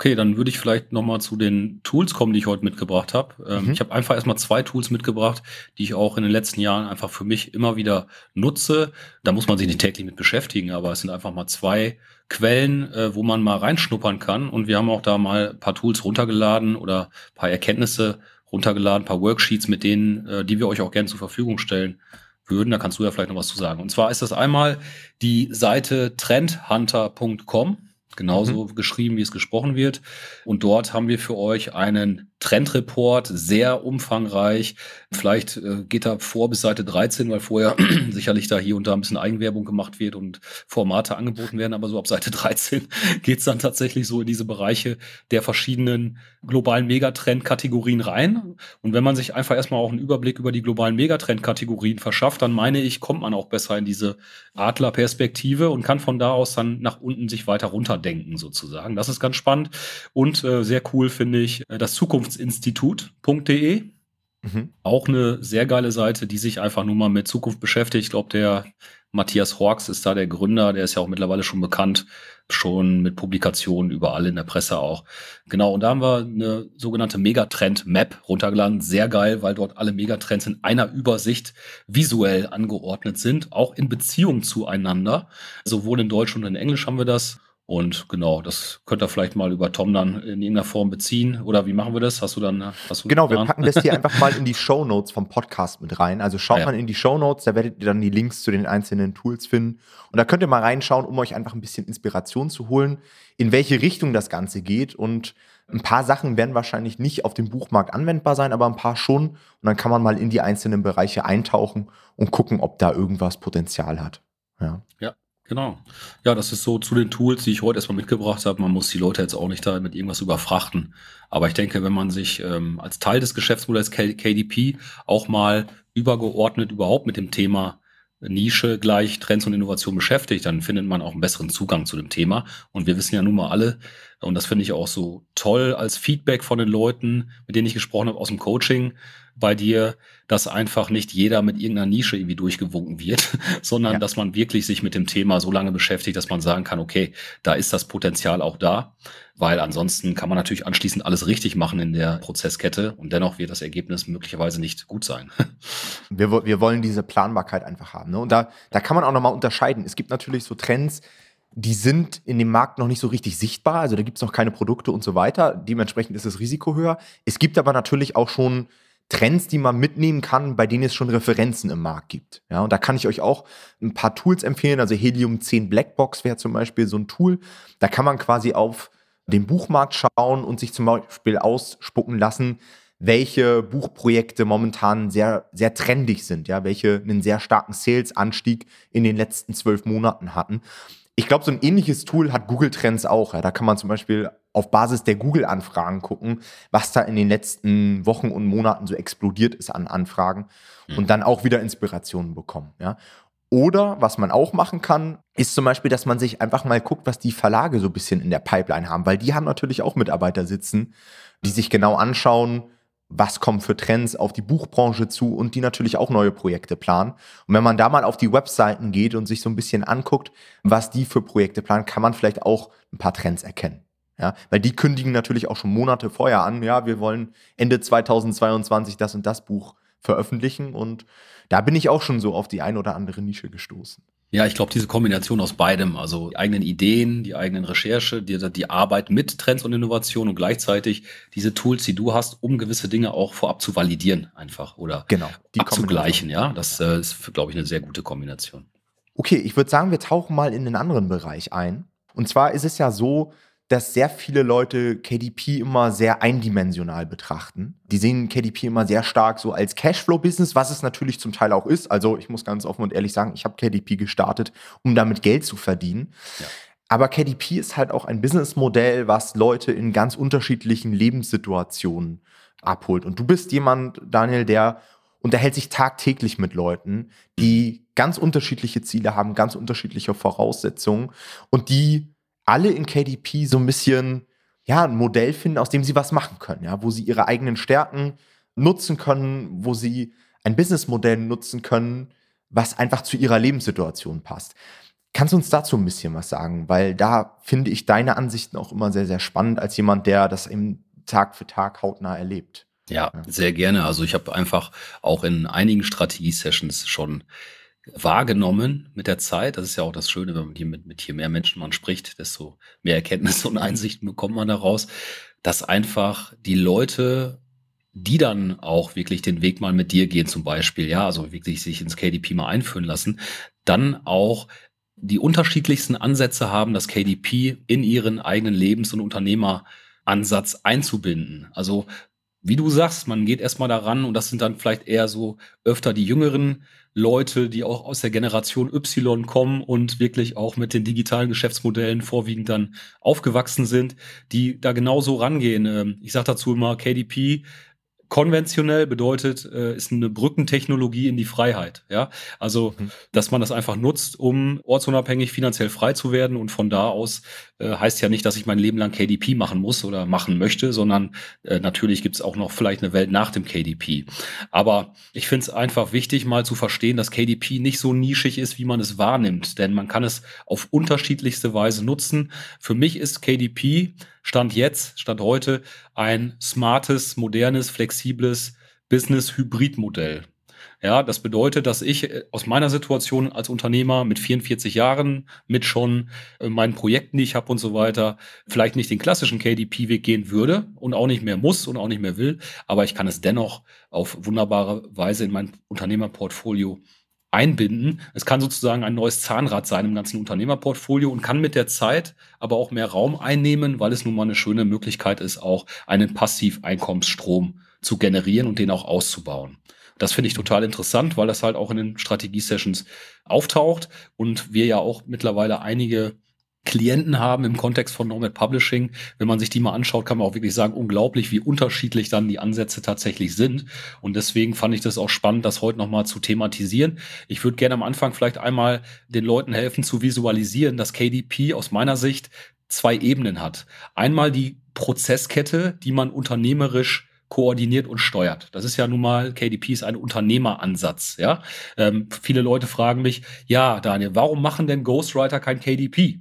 Okay, dann würde ich vielleicht nochmal zu den Tools kommen, die ich heute mitgebracht habe. Ähm, mhm. Ich habe einfach erstmal zwei Tools mitgebracht, die ich auch in den letzten Jahren einfach für mich immer wieder nutze. Da muss man sich nicht täglich mit beschäftigen, aber es sind einfach mal zwei Quellen, äh, wo man mal reinschnuppern kann. Und wir haben auch da mal ein paar Tools runtergeladen oder ein paar Erkenntnisse runtergeladen, ein paar Worksheets, mit denen, äh, die wir euch auch gerne zur Verfügung stellen würden. Da kannst du ja vielleicht noch was zu sagen. Und zwar ist das einmal die Seite trendhunter.com, genauso mhm. geschrieben, wie es gesprochen wird. Und dort haben wir für euch einen Trendreport, sehr umfangreich. Vielleicht äh, geht er vor bis Seite 13, weil vorher sicherlich da hier und da ein bisschen Eigenwerbung gemacht wird und Formate angeboten werden. Aber so ab Seite 13 geht's dann tatsächlich so in diese Bereiche der verschiedenen globalen Megatrend-Kategorien rein. Und wenn man sich einfach erstmal auch einen Überblick über die globalen Megatrend-Kategorien verschafft, dann meine ich, kommt man auch besser in diese Adlerperspektive und kann von da aus dann nach unten sich weiter runterdenken sozusagen. Das ist ganz spannend und äh, sehr cool finde ich, äh, das Zukunft zukunftsinstitut.de. Mhm. Auch eine sehr geile Seite, die sich einfach nur mal mit Zukunft beschäftigt. Ich glaube, der Matthias Horks ist da der Gründer, der ist ja auch mittlerweile schon bekannt, schon mit Publikationen überall in der Presse auch. Genau, und da haben wir eine sogenannte Megatrend-Map runtergeladen. Sehr geil, weil dort alle Megatrends in einer Übersicht visuell angeordnet sind, auch in Beziehung zueinander. Sowohl in Deutsch und in Englisch haben wir das. Und genau, das könnt ihr vielleicht mal über Tom dann in irgendeiner Form beziehen. Oder wie machen wir das? Hast du dann hast du Genau, wir packen das hier einfach mal in die Show Notes vom Podcast mit rein. Also schaut ja. mal in die Show Notes, da werdet ihr dann die Links zu den einzelnen Tools finden. Und da könnt ihr mal reinschauen, um euch einfach ein bisschen Inspiration zu holen, in welche Richtung das Ganze geht. Und ein paar Sachen werden wahrscheinlich nicht auf dem Buchmarkt anwendbar sein, aber ein paar schon. Und dann kann man mal in die einzelnen Bereiche eintauchen und gucken, ob da irgendwas Potenzial hat. Ja. ja. Genau. Ja, das ist so zu den Tools, die ich heute erstmal mitgebracht habe. Man muss die Leute jetzt auch nicht da mit irgendwas überfrachten. Aber ich denke, wenn man sich ähm, als Teil des Geschäftsmodells KDP auch mal übergeordnet überhaupt mit dem Thema Nische gleich Trends und Innovation beschäftigt, dann findet man auch einen besseren Zugang zu dem Thema. Und wir wissen ja nun mal alle, und das finde ich auch so toll als Feedback von den Leuten, mit denen ich gesprochen habe aus dem Coaching bei dir, dass einfach nicht jeder mit irgendeiner Nische irgendwie durchgewunken wird, sondern ja. dass man wirklich sich mit dem Thema so lange beschäftigt, dass man sagen kann, okay, da ist das Potenzial auch da, weil ansonsten kann man natürlich anschließend alles richtig machen in der Prozesskette und dennoch wird das Ergebnis möglicherweise nicht gut sein. Wir, wir wollen diese Planbarkeit einfach haben. Ne? Und da, da kann man auch nochmal unterscheiden. Es gibt natürlich so Trends, die sind in dem Markt noch nicht so richtig sichtbar, also da gibt es noch keine Produkte und so weiter. Dementsprechend ist das Risiko höher. Es gibt aber natürlich auch schon Trends, die man mitnehmen kann, bei denen es schon Referenzen im Markt gibt. Ja, und da kann ich euch auch ein paar Tools empfehlen. Also Helium 10 Blackbox wäre zum Beispiel so ein Tool. Da kann man quasi auf den Buchmarkt schauen und sich zum Beispiel ausspucken lassen, welche Buchprojekte momentan sehr, sehr trendig sind, ja, welche einen sehr starken Sales-Anstieg in den letzten zwölf Monaten hatten. Ich glaube, so ein ähnliches Tool hat Google Trends auch. Ja. Da kann man zum Beispiel auf Basis der Google-Anfragen gucken, was da in den letzten Wochen und Monaten so explodiert ist an Anfragen mhm. und dann auch wieder Inspirationen bekommen. Ja. Oder was man auch machen kann, ist zum Beispiel, dass man sich einfach mal guckt, was die Verlage so ein bisschen in der Pipeline haben, weil die haben natürlich auch Mitarbeiter sitzen, die sich genau anschauen, was kommt für Trends auf die Buchbranche zu und die natürlich auch neue Projekte planen. Und wenn man da mal auf die Webseiten geht und sich so ein bisschen anguckt, was die für Projekte planen, kann man vielleicht auch ein paar Trends erkennen. Ja, weil die kündigen natürlich auch schon Monate vorher an, ja, wir wollen Ende 2022 das und das Buch veröffentlichen und da bin ich auch schon so auf die ein oder andere Nische gestoßen. Ja, ich glaube, diese Kombination aus beidem, also die eigenen Ideen, die eigenen Recherche, die, die Arbeit mit Trends und Innovation und gleichzeitig diese Tools, die du hast, um gewisse Dinge auch vorab zu validieren einfach oder genau, die abzugleichen. Ja, das äh, ist, glaube ich, eine sehr gute Kombination. Okay, ich würde sagen, wir tauchen mal in den anderen Bereich ein. Und zwar ist es ja so, dass sehr viele Leute KDP immer sehr eindimensional betrachten. Die sehen KDP immer sehr stark so als Cashflow-Business, was es natürlich zum Teil auch ist. Also ich muss ganz offen und ehrlich sagen, ich habe KDP gestartet, um damit Geld zu verdienen. Ja. Aber KDP ist halt auch ein Businessmodell, was Leute in ganz unterschiedlichen Lebenssituationen abholt. Und du bist jemand, Daniel, der unterhält sich tagtäglich mit Leuten, die ganz unterschiedliche Ziele haben, ganz unterschiedliche Voraussetzungen und die alle in KDP so ein bisschen ja, ein Modell finden, aus dem sie was machen können, ja, wo sie ihre eigenen Stärken nutzen können, wo sie ein Businessmodell nutzen können, was einfach zu ihrer Lebenssituation passt. Kannst du uns dazu ein bisschen was sagen? Weil da finde ich deine Ansichten auch immer sehr, sehr spannend als jemand, der das eben Tag für Tag hautnah erlebt. Ja, ja. sehr gerne. Also ich habe einfach auch in einigen Strategie-Sessions schon wahrgenommen mit der Zeit. Das ist ja auch das Schöne, wenn man hier mit, mit je mehr Menschen man spricht, desto mehr Erkenntnisse und Einsichten bekommt man daraus, dass einfach die Leute, die dann auch wirklich den Weg mal mit dir gehen, zum Beispiel, ja, also wirklich sich ins KDP mal einführen lassen, dann auch die unterschiedlichsten Ansätze haben, das KDP in ihren eigenen Lebens- und Unternehmeransatz einzubinden. Also wie du sagst, man geht erstmal daran und das sind dann vielleicht eher so öfter die jüngeren Leute, die auch aus der Generation Y kommen und wirklich auch mit den digitalen Geschäftsmodellen vorwiegend dann aufgewachsen sind, die da genauso rangehen. Ähm, ich sage dazu immer, KDP Konventionell bedeutet, äh, ist eine Brückentechnologie in die Freiheit. Ja, also, mhm. dass man das einfach nutzt, um ortsunabhängig finanziell frei zu werden. Und von da aus äh, heißt ja nicht, dass ich mein Leben lang KDP machen muss oder machen möchte, sondern äh, natürlich gibt es auch noch vielleicht eine Welt nach dem KDP. Aber ich finde es einfach wichtig, mal zu verstehen, dass KDP nicht so nischig ist, wie man es wahrnimmt. Denn man kann es auf unterschiedlichste Weise nutzen. Für mich ist KDP Stand jetzt, Stand heute, ein smartes, modernes, flexibles Business-Hybrid-Modell. Ja, das bedeutet, dass ich äh, aus meiner Situation als Unternehmer mit 44 Jahren, mit schon äh, meinen Projekten, die ich habe und so weiter, vielleicht nicht den klassischen KDP-Weg gehen würde und auch nicht mehr muss und auch nicht mehr will, aber ich kann es dennoch auf wunderbare Weise in mein Unternehmerportfolio einbinden. Es kann sozusagen ein neues Zahnrad sein im ganzen Unternehmerportfolio und kann mit der Zeit aber auch mehr Raum einnehmen, weil es nun mal eine schöne Möglichkeit ist, auch einen Passiveinkommensstrom zu generieren und den auch auszubauen. Das finde ich total interessant, weil das halt auch in den Strategie-Sessions auftaucht und wir ja auch mittlerweile einige Klienten haben im Kontext von Nomad Publishing. Wenn man sich die mal anschaut, kann man auch wirklich sagen, unglaublich, wie unterschiedlich dann die Ansätze tatsächlich sind. Und deswegen fand ich das auch spannend, das heute nochmal zu thematisieren. Ich würde gerne am Anfang vielleicht einmal den Leuten helfen zu visualisieren, dass KDP aus meiner Sicht zwei Ebenen hat. Einmal die Prozesskette, die man unternehmerisch koordiniert und steuert. Das ist ja nun mal, KDP ist ein Unternehmeransatz. Ja? Ähm, viele Leute fragen mich, ja, Daniel, warum machen denn Ghostwriter kein KDP?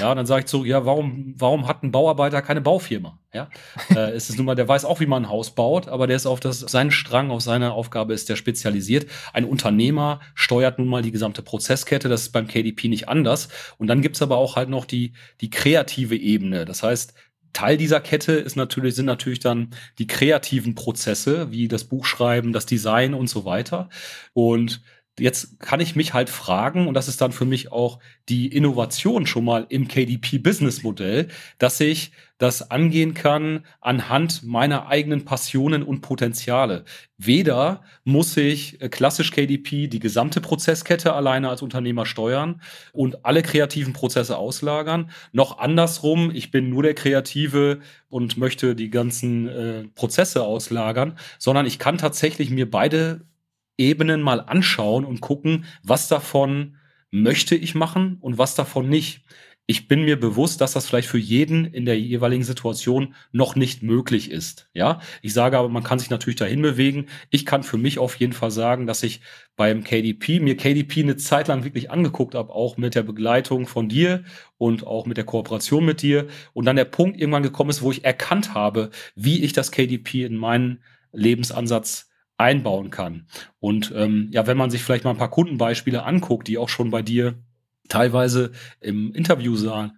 Ja, dann sage ich so, ja, warum, warum hat ein Bauarbeiter keine Baufirma? Ja, äh, es ist nun mal, der weiß auch, wie man ein Haus baut, aber der ist auf das, seinen Strang, auf seine Aufgabe ist der spezialisiert. Ein Unternehmer steuert nun mal die gesamte Prozesskette, das ist beim KDP nicht anders. Und dann gibt's aber auch halt noch die, die kreative Ebene. Das heißt, Teil dieser Kette ist natürlich, sind natürlich dann die kreativen Prozesse, wie das Buchschreiben, das Design und so weiter. Und Jetzt kann ich mich halt fragen, und das ist dann für mich auch die Innovation schon mal im KDP-Business-Modell, dass ich das angehen kann anhand meiner eigenen Passionen und Potenziale. Weder muss ich äh, klassisch KDP die gesamte Prozesskette alleine als Unternehmer steuern und alle kreativen Prozesse auslagern, noch andersrum, ich bin nur der Kreative und möchte die ganzen äh, Prozesse auslagern, sondern ich kann tatsächlich mir beide Ebenen mal anschauen und gucken, was davon möchte ich machen und was davon nicht. Ich bin mir bewusst, dass das vielleicht für jeden in der jeweiligen Situation noch nicht möglich ist. Ja, ich sage aber, man kann sich natürlich dahin bewegen. Ich kann für mich auf jeden Fall sagen, dass ich beim KDP mir KDP eine Zeit lang wirklich angeguckt habe, auch mit der Begleitung von dir und auch mit der Kooperation mit dir. Und dann der Punkt irgendwann gekommen ist, wo ich erkannt habe, wie ich das KDP in meinen Lebensansatz einbauen kann. Und ähm, ja, wenn man sich vielleicht mal ein paar Kundenbeispiele anguckt, die auch schon bei dir teilweise im Interview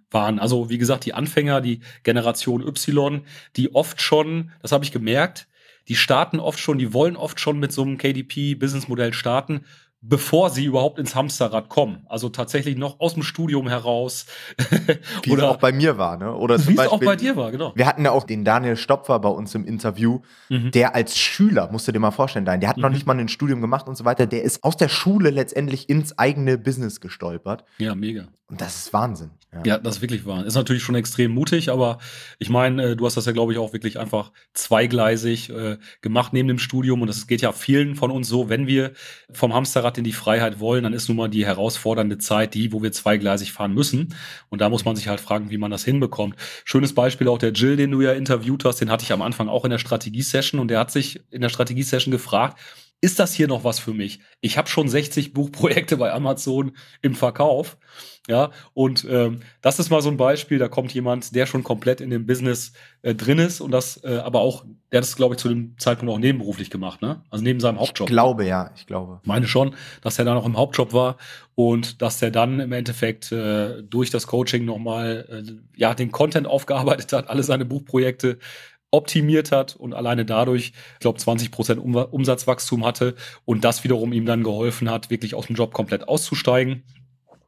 waren. Also wie gesagt, die Anfänger, die Generation Y, die oft schon, das habe ich gemerkt, die starten oft schon, die wollen oft schon mit so einem KDP-Businessmodell starten, bevor sie überhaupt ins Hamsterrad kommen. Also tatsächlich noch aus dem Studium heraus. Wie es auch bei mir war, ne? Oder wie es auch bei dir war, genau. Wir hatten ja auch den Daniel Stopfer bei uns im Interview, mhm. der als Schüler, musst du dir mal vorstellen, der hat mhm. noch nicht mal ein Studium gemacht und so weiter, der ist aus der Schule letztendlich ins eigene Business gestolpert. Ja, mega. Und das ist Wahnsinn. Ja. ja, das ist wirklich wahr. Ist natürlich schon extrem mutig, aber ich meine, äh, du hast das ja, glaube ich, auch wirklich einfach zweigleisig äh, gemacht neben dem Studium. Und das geht ja vielen von uns so, wenn wir vom Hamsterrad in die Freiheit wollen, dann ist nun mal die herausfordernde Zeit die, wo wir zweigleisig fahren müssen. Und da muss man sich halt fragen, wie man das hinbekommt. Schönes Beispiel auch der Jill, den du ja interviewt hast, den hatte ich am Anfang auch in der Strategie-Session und der hat sich in der Strategie-Session gefragt, ist das hier noch was für mich? Ich habe schon 60 Buchprojekte bei Amazon im Verkauf. Ja, und ähm, das ist mal so ein Beispiel, da kommt jemand, der schon komplett in dem Business äh, drin ist und das äh, aber auch, der hat das, glaube ich, zu dem Zeitpunkt auch nebenberuflich gemacht, ne? Also neben seinem Hauptjob. Ich glaube, ja, ich glaube. Meine schon, dass er da noch im Hauptjob war und dass er dann im Endeffekt äh, durch das Coaching nochmal äh, ja, den Content aufgearbeitet hat, alle seine Buchprojekte optimiert hat und alleine dadurch, ich glaube, 20 Prozent Umsatzwachstum hatte und das wiederum ihm dann geholfen hat, wirklich aus dem Job komplett auszusteigen.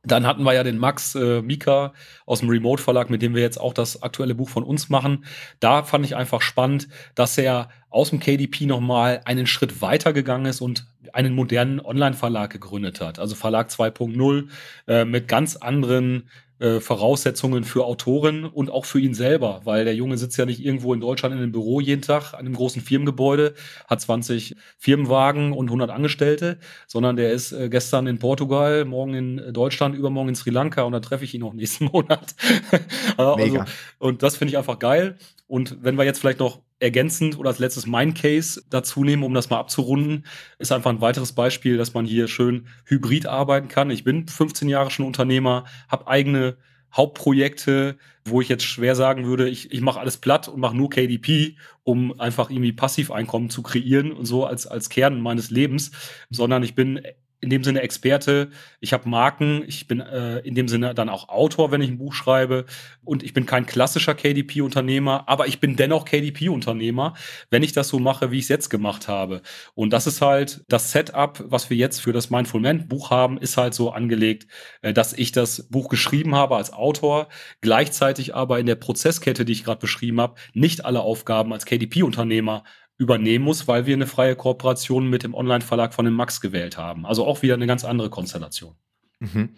Dann hatten wir ja den Max äh, Mika aus dem Remote Verlag, mit dem wir jetzt auch das aktuelle Buch von uns machen. Da fand ich einfach spannend, dass er aus dem KDP nochmal einen Schritt weiter gegangen ist und einen modernen Online-Verlag gegründet hat. Also Verlag 2.0 äh, mit ganz anderen äh, Voraussetzungen für Autoren und auch für ihn selber, weil der Junge sitzt ja nicht irgendwo in Deutschland in einem Büro jeden Tag an einem großen Firmengebäude, hat 20 Firmenwagen und 100 Angestellte, sondern der ist äh, gestern in Portugal, morgen in Deutschland, übermorgen in Sri Lanka und da treffe ich ihn auch nächsten Monat. also, und das finde ich einfach geil. Und wenn wir jetzt vielleicht noch ergänzend oder als letztes mein Case dazu nehmen, um das mal abzurunden, ist einfach ein weiteres Beispiel, dass man hier schön hybrid arbeiten kann. Ich bin 15 Jahre schon Unternehmer, habe eigene Hauptprojekte, wo ich jetzt schwer sagen würde, ich, ich mache alles platt und mache nur KDP, um einfach irgendwie Passiveinkommen zu kreieren und so als, als Kern meines Lebens, sondern ich bin in dem Sinne Experte, ich habe Marken, ich bin äh, in dem Sinne dann auch Autor, wenn ich ein Buch schreibe. Und ich bin kein klassischer KDP-Unternehmer, aber ich bin dennoch KDP-Unternehmer, wenn ich das so mache, wie ich es jetzt gemacht habe. Und das ist halt das Setup, was wir jetzt für das Mindful Man Buch haben, ist halt so angelegt, äh, dass ich das Buch geschrieben habe als Autor, gleichzeitig aber in der Prozesskette, die ich gerade beschrieben habe, nicht alle Aufgaben als KDP-Unternehmer übernehmen muss, weil wir eine freie Kooperation mit dem Online-Verlag von dem Max gewählt haben. Also auch wieder eine ganz andere Konstellation. Mhm.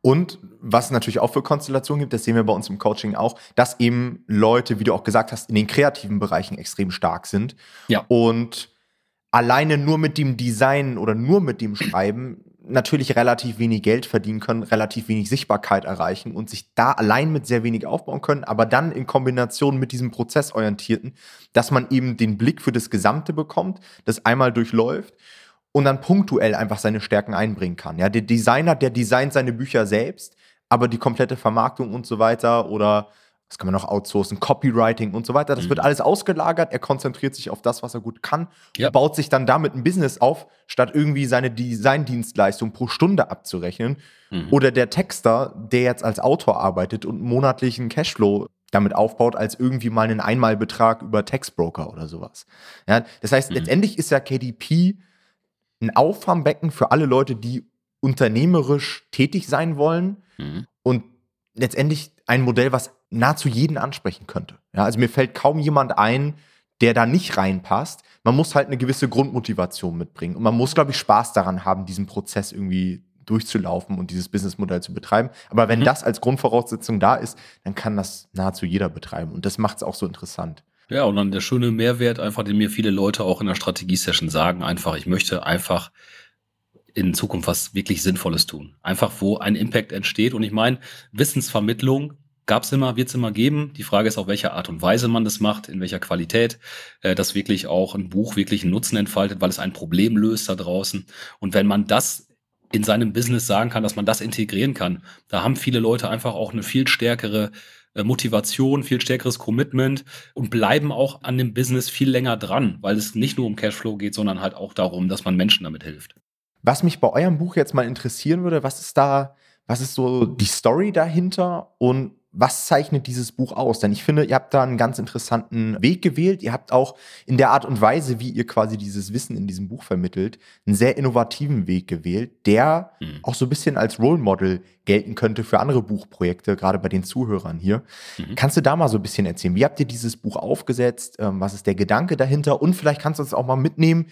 Und was es natürlich auch für Konstellationen gibt, das sehen wir bei uns im Coaching auch, dass eben Leute, wie du auch gesagt hast, in den kreativen Bereichen extrem stark sind. Ja. Und alleine nur mit dem Design oder nur mit dem Schreiben natürlich relativ wenig Geld verdienen können, relativ wenig Sichtbarkeit erreichen und sich da allein mit sehr wenig aufbauen können, aber dann in Kombination mit diesem prozessorientierten, dass man eben den Blick für das Gesamte bekommt, das einmal durchläuft und dann punktuell einfach seine Stärken einbringen kann. Ja, der Designer, der designt seine Bücher selbst, aber die komplette Vermarktung und so weiter oder das kann man noch outsourcen, Copywriting und so weiter. Das mhm. wird alles ausgelagert. Er konzentriert sich auf das, was er gut kann ja. und baut sich dann damit ein Business auf, statt irgendwie seine Designdienstleistung pro Stunde abzurechnen. Mhm. Oder der Texter, der jetzt als Autor arbeitet und monatlichen Cashflow damit aufbaut, als irgendwie mal einen Einmalbetrag über Textbroker oder sowas. Ja, das heißt, mhm. letztendlich ist ja KDP ein Auffangbecken für alle Leute, die unternehmerisch tätig sein wollen mhm. und letztendlich ein Modell, was nahezu jeden ansprechen könnte. Ja, also mir fällt kaum jemand ein, der da nicht reinpasst. Man muss halt eine gewisse Grundmotivation mitbringen und man muss, glaube ich, Spaß daran haben, diesen Prozess irgendwie durchzulaufen und dieses Businessmodell zu betreiben. Aber wenn mhm. das als Grundvoraussetzung da ist, dann kann das nahezu jeder betreiben und das macht es auch so interessant. Ja, und dann der schöne Mehrwert, einfach, den mir viele Leute auch in der Strategie-Session sagen, einfach, ich möchte einfach in Zukunft was wirklich Sinnvolles tun. Einfach, wo ein Impact entsteht. Und ich meine, Wissensvermittlung gab es immer, wird es immer geben. Die Frage ist auf welche Art und Weise man das macht, in welcher Qualität, äh, dass wirklich auch ein Buch wirklich einen Nutzen entfaltet, weil es ein Problem löst da draußen. Und wenn man das in seinem Business sagen kann, dass man das integrieren kann, da haben viele Leute einfach auch eine viel stärkere äh, Motivation, viel stärkeres Commitment und bleiben auch an dem Business viel länger dran, weil es nicht nur um Cashflow geht, sondern halt auch darum, dass man Menschen damit hilft. Was mich bei eurem Buch jetzt mal interessieren würde, was ist da, was ist so die Story dahinter und was zeichnet dieses Buch aus? Denn ich finde, ihr habt da einen ganz interessanten Weg gewählt. Ihr habt auch in der Art und Weise, wie ihr quasi dieses Wissen in diesem Buch vermittelt, einen sehr innovativen Weg gewählt, der mhm. auch so ein bisschen als Role Model gelten könnte für andere Buchprojekte, gerade bei den Zuhörern hier. Mhm. Kannst du da mal so ein bisschen erzählen? Wie habt ihr dieses Buch aufgesetzt? Ähm, was ist der Gedanke dahinter? Und vielleicht kannst du uns auch mal mitnehmen,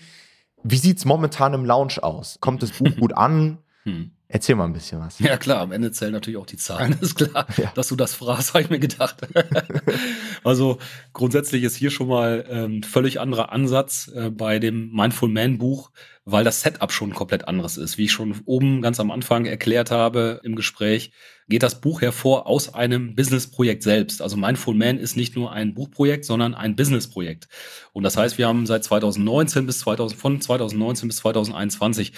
wie sieht es momentan im Lounge aus? Kommt das Buch gut an? Mhm. Erzähl mal ein bisschen was. Ja, klar, am Ende zählen natürlich auch die Zahlen, ist klar, ja. dass du das fragst, habe ich mir gedacht. also grundsätzlich ist hier schon mal ähm, völlig anderer Ansatz äh, bei dem Mindful Man Buch, weil das Setup schon ein komplett anderes ist. Wie ich schon oben ganz am Anfang erklärt habe im Gespräch, geht das Buch hervor aus einem Businessprojekt selbst. Also Mindful Man ist nicht nur ein Buchprojekt, sondern ein Businessprojekt. Und das heißt, wir haben seit 2019 bis 2000, von 2019 bis 2021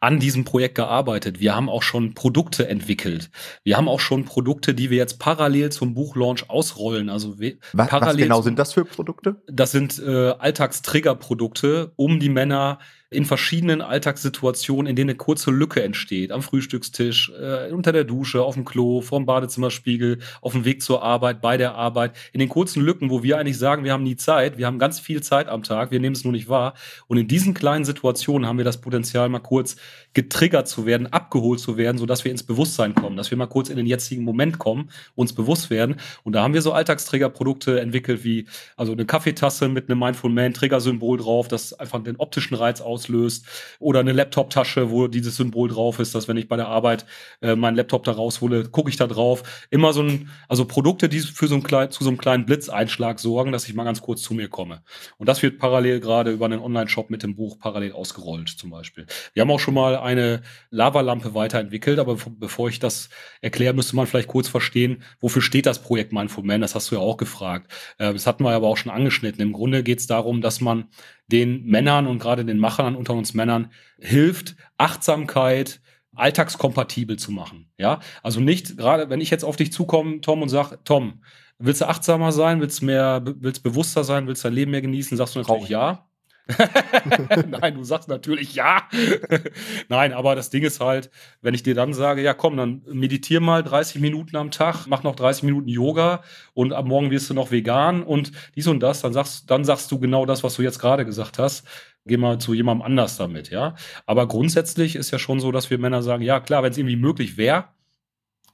an diesem Projekt gearbeitet. Wir haben auch schon Produkte entwickelt. Wir haben auch schon Produkte, die wir jetzt parallel zum Buchlaunch ausrollen. Also was, parallel was genau sind das für Produkte? Das sind äh, Alltagstriggerprodukte, um die Männer in verschiedenen Alltagssituationen, in denen eine kurze Lücke entsteht. Am Frühstückstisch, äh, unter der Dusche, auf dem Klo, vorm Badezimmerspiegel, auf dem Weg zur Arbeit, bei der Arbeit. In den kurzen Lücken, wo wir eigentlich sagen, wir haben nie Zeit, wir haben ganz viel Zeit am Tag, wir nehmen es nur nicht wahr. Und in diesen kleinen Situationen haben wir das Potenzial, mal kurz getriggert zu werden, abgeholt zu werden, sodass wir ins Bewusstsein kommen, dass wir mal kurz in den jetzigen Moment kommen, uns bewusst werden. Und da haben wir so Alltagstriggerprodukte entwickelt wie also eine Kaffeetasse mit einem Mindful Man Triggersymbol drauf, das einfach den optischen Reiz aus auslöst. Oder eine Laptop-Tasche, wo dieses Symbol drauf ist, dass wenn ich bei der Arbeit äh, meinen Laptop da raushole, gucke ich da drauf. Immer so ein, also Produkte, die für so ein klein, zu so einem kleinen Blitzeinschlag sorgen, dass ich mal ganz kurz zu mir komme. Und das wird parallel gerade über einen Online-Shop mit dem Buch parallel ausgerollt, zum Beispiel. Wir haben auch schon mal eine Lavalampe weiterentwickelt, aber bevor ich das erkläre, müsste man vielleicht kurz verstehen, wofür steht das Projekt Mindful Man? Das hast du ja auch gefragt. Äh, das hatten wir aber auch schon angeschnitten. Im Grunde geht es darum, dass man den Männern und gerade den Machern unter uns Männern hilft, Achtsamkeit alltagskompatibel zu machen. Ja, also nicht gerade, wenn ich jetzt auf dich zukomme, Tom, und sag, Tom, willst du achtsamer sein, willst mehr, willst bewusster sein, willst dein Leben mehr genießen, sagst du natürlich ja. Nein, du sagst natürlich ja. Nein, aber das Ding ist halt, wenn ich dir dann sage, ja komm, dann meditier mal 30 Minuten am Tag, mach noch 30 Minuten Yoga und am Morgen wirst du noch vegan und dies und das, dann sagst, dann sagst du genau das, was du jetzt gerade gesagt hast. Geh mal zu jemandem anders damit, ja. Aber grundsätzlich ist ja schon so, dass wir Männer sagen, ja klar, wenn es irgendwie möglich wäre,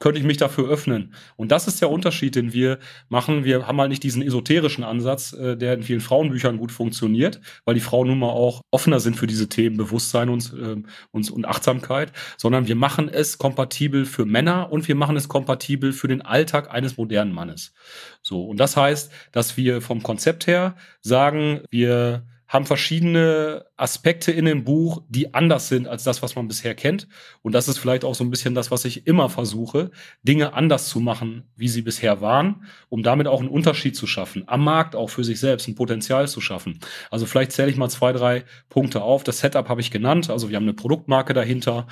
könnte ich mich dafür öffnen. Und das ist der Unterschied, den wir machen. Wir haben halt nicht diesen esoterischen Ansatz, äh, der in vielen Frauenbüchern gut funktioniert, weil die Frauen nun mal auch offener sind für diese Themen Bewusstsein und, äh, und, und Achtsamkeit, sondern wir machen es kompatibel für Männer und wir machen es kompatibel für den Alltag eines modernen Mannes. So. Und das heißt, dass wir vom Konzept her sagen, wir haben verschiedene Aspekte in dem Buch, die anders sind als das, was man bisher kennt. Und das ist vielleicht auch so ein bisschen das, was ich immer versuche, Dinge anders zu machen, wie sie bisher waren, um damit auch einen Unterschied zu schaffen. Am Markt auch für sich selbst ein Potenzial zu schaffen. Also vielleicht zähle ich mal zwei, drei Punkte auf. Das Setup habe ich genannt. Also wir haben eine Produktmarke dahinter.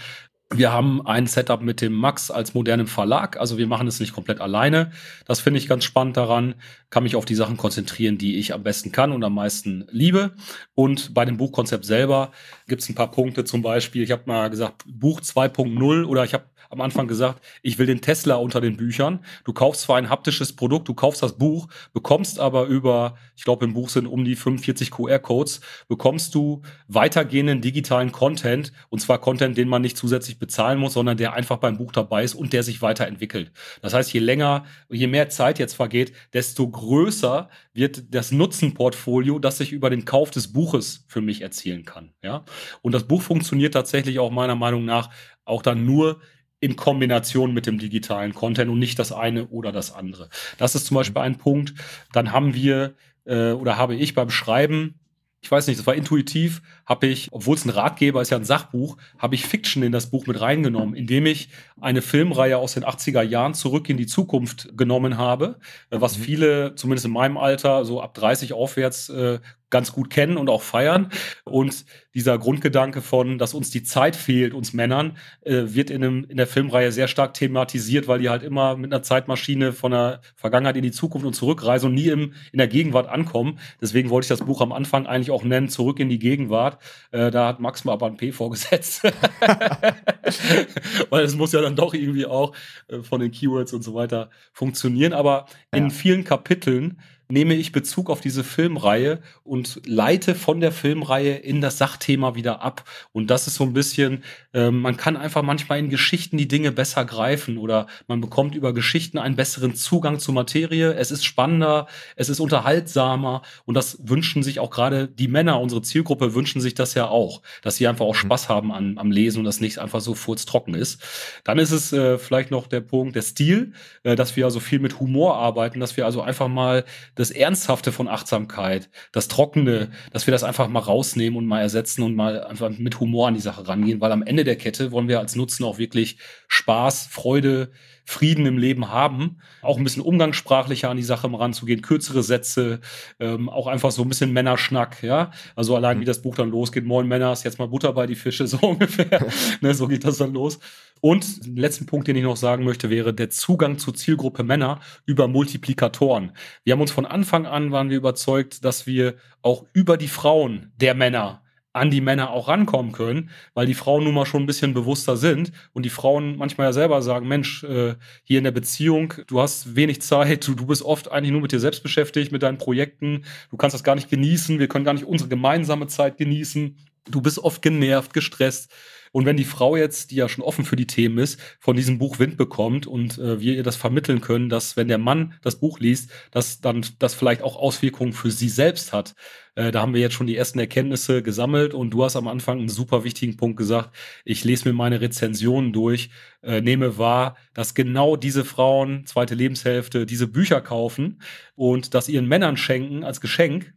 Wir haben ein Setup mit dem Max als modernem Verlag. Also wir machen es nicht komplett alleine. Das finde ich ganz spannend daran. Kann mich auf die Sachen konzentrieren, die ich am besten kann und am meisten liebe. Und bei dem Buchkonzept selber gibt es ein paar Punkte. Zum Beispiel, ich habe mal gesagt, Buch 2.0 oder ich habe am Anfang gesagt, ich will den Tesla unter den Büchern. Du kaufst zwar ein haptisches Produkt, du kaufst das Buch, bekommst aber über, ich glaube im Buch sind um die 45 QR-Codes, bekommst du weitergehenden digitalen Content und zwar Content, den man nicht zusätzlich bezahlen muss, sondern der einfach beim Buch dabei ist und der sich weiterentwickelt. Das heißt, je länger, je mehr Zeit jetzt vergeht, desto größer wird das Nutzenportfolio, das sich über den Kauf des Buches für mich erzielen kann. Ja? Und das Buch funktioniert tatsächlich auch meiner Meinung nach auch dann nur in Kombination mit dem digitalen Content und nicht das eine oder das andere. Das ist zum Beispiel ein Punkt. Dann haben wir äh, oder habe ich beim Schreiben ich weiß nicht, das war intuitiv, habe ich, obwohl es ein Ratgeber ist, ja ein Sachbuch, habe ich Fiction in das Buch mit reingenommen, indem ich eine Filmreihe aus den 80er Jahren zurück in die Zukunft genommen habe, äh, was mhm. viele, zumindest in meinem Alter, so ab 30 aufwärts äh, ganz gut kennen und auch feiern. Und dieser Grundgedanke von, dass uns die Zeit fehlt, uns Männern, äh, wird in, einem, in der Filmreihe sehr stark thematisiert, weil die halt immer mit einer Zeitmaschine von der Vergangenheit in die Zukunft und zurückreisen und nie im, in der Gegenwart ankommen. Deswegen wollte ich das Buch am Anfang eigentlich auch nennen, Zurück in die Gegenwart. Äh, da hat Max mal aber ein P vorgesetzt. weil es muss ja dann doch irgendwie auch äh, von den Keywords und so weiter funktionieren. Aber in vielen Kapiteln nehme ich Bezug auf diese Filmreihe und leite von der Filmreihe in das Sachthema wieder ab. Und das ist so ein bisschen, äh, man kann einfach manchmal in Geschichten die Dinge besser greifen oder man bekommt über Geschichten einen besseren Zugang zur Materie. Es ist spannender, es ist unterhaltsamer und das wünschen sich auch gerade die Männer, unsere Zielgruppe wünschen sich das ja auch, dass sie einfach auch mhm. Spaß haben an, am Lesen und das nicht einfach so furztrocken ist. Dann ist es äh, vielleicht noch der Punkt, der Stil, äh, dass wir also viel mit Humor arbeiten, dass wir also einfach mal das Ernsthafte von Achtsamkeit, das Trockene, dass wir das einfach mal rausnehmen und mal ersetzen und mal einfach mit Humor an die Sache rangehen, weil am Ende der Kette wollen wir als Nutzen auch wirklich Spaß, Freude, Frieden im Leben haben. Auch ein bisschen umgangssprachlicher an die Sache ranzugehen, kürzere Sätze, ähm, auch einfach so ein bisschen Männerschnack, ja. Also allein wie mhm. das Buch dann losgeht, Moin Männer, ist jetzt mal Butter bei die Fische, so ungefähr. ne, so geht das dann los. Und den letzten Punkt, den ich noch sagen möchte, wäre der Zugang zur Zielgruppe Männer über Multiplikatoren. Wir haben uns von Anfang an, waren wir überzeugt, dass wir auch über die Frauen der Männer an die Männer auch rankommen können, weil die Frauen nun mal schon ein bisschen bewusster sind und die Frauen manchmal ja selber sagen, Mensch, äh, hier in der Beziehung, du hast wenig Zeit, du, du bist oft eigentlich nur mit dir selbst beschäftigt, mit deinen Projekten, du kannst das gar nicht genießen, wir können gar nicht unsere gemeinsame Zeit genießen, du bist oft genervt, gestresst und wenn die Frau jetzt, die ja schon offen für die Themen ist, von diesem Buch Wind bekommt und äh, wir ihr das vermitteln können, dass wenn der Mann das Buch liest, dass dann das vielleicht auch Auswirkungen für sie selbst hat. Äh, da haben wir jetzt schon die ersten Erkenntnisse gesammelt und du hast am Anfang einen super wichtigen Punkt gesagt. Ich lese mir meine Rezensionen durch, äh, nehme wahr, dass genau diese Frauen, zweite Lebenshälfte, diese Bücher kaufen und das ihren Männern schenken als Geschenk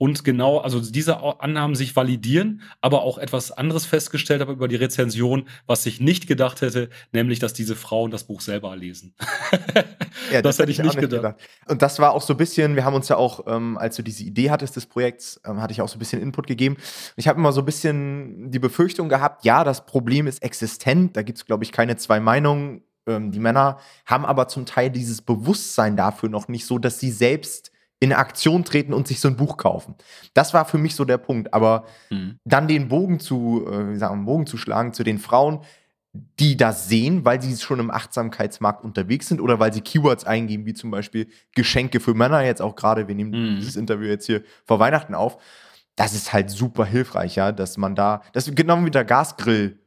und genau, also diese Annahmen sich validieren, aber auch etwas anderes festgestellt habe über die Rezension, was ich nicht gedacht hätte, nämlich, dass diese Frauen das Buch selber lesen. ja, das, das hätte ich nicht gedacht. gedacht. Und das war auch so ein bisschen, wir haben uns ja auch, ähm, als du diese Idee hattest des Projekts, ähm, hatte ich auch so ein bisschen Input gegeben. Ich habe immer so ein bisschen die Befürchtung gehabt, ja, das Problem ist existent, da gibt es, glaube ich, keine zwei Meinungen. Ähm, die Männer haben aber zum Teil dieses Bewusstsein dafür noch nicht so, dass sie selbst in Aktion treten und sich so ein Buch kaufen. Das war für mich so der Punkt. Aber mhm. dann den Bogen zu, äh, wie sagen, Bogen zu schlagen zu den Frauen, die das sehen, weil sie schon im Achtsamkeitsmarkt unterwegs sind oder weil sie Keywords eingeben, wie zum Beispiel Geschenke für Männer, jetzt auch gerade, wir nehmen mhm. dieses Interview jetzt hier vor Weihnachten auf. Das ist halt super hilfreich, ja, dass man da, das ist genau wie der Gasgrill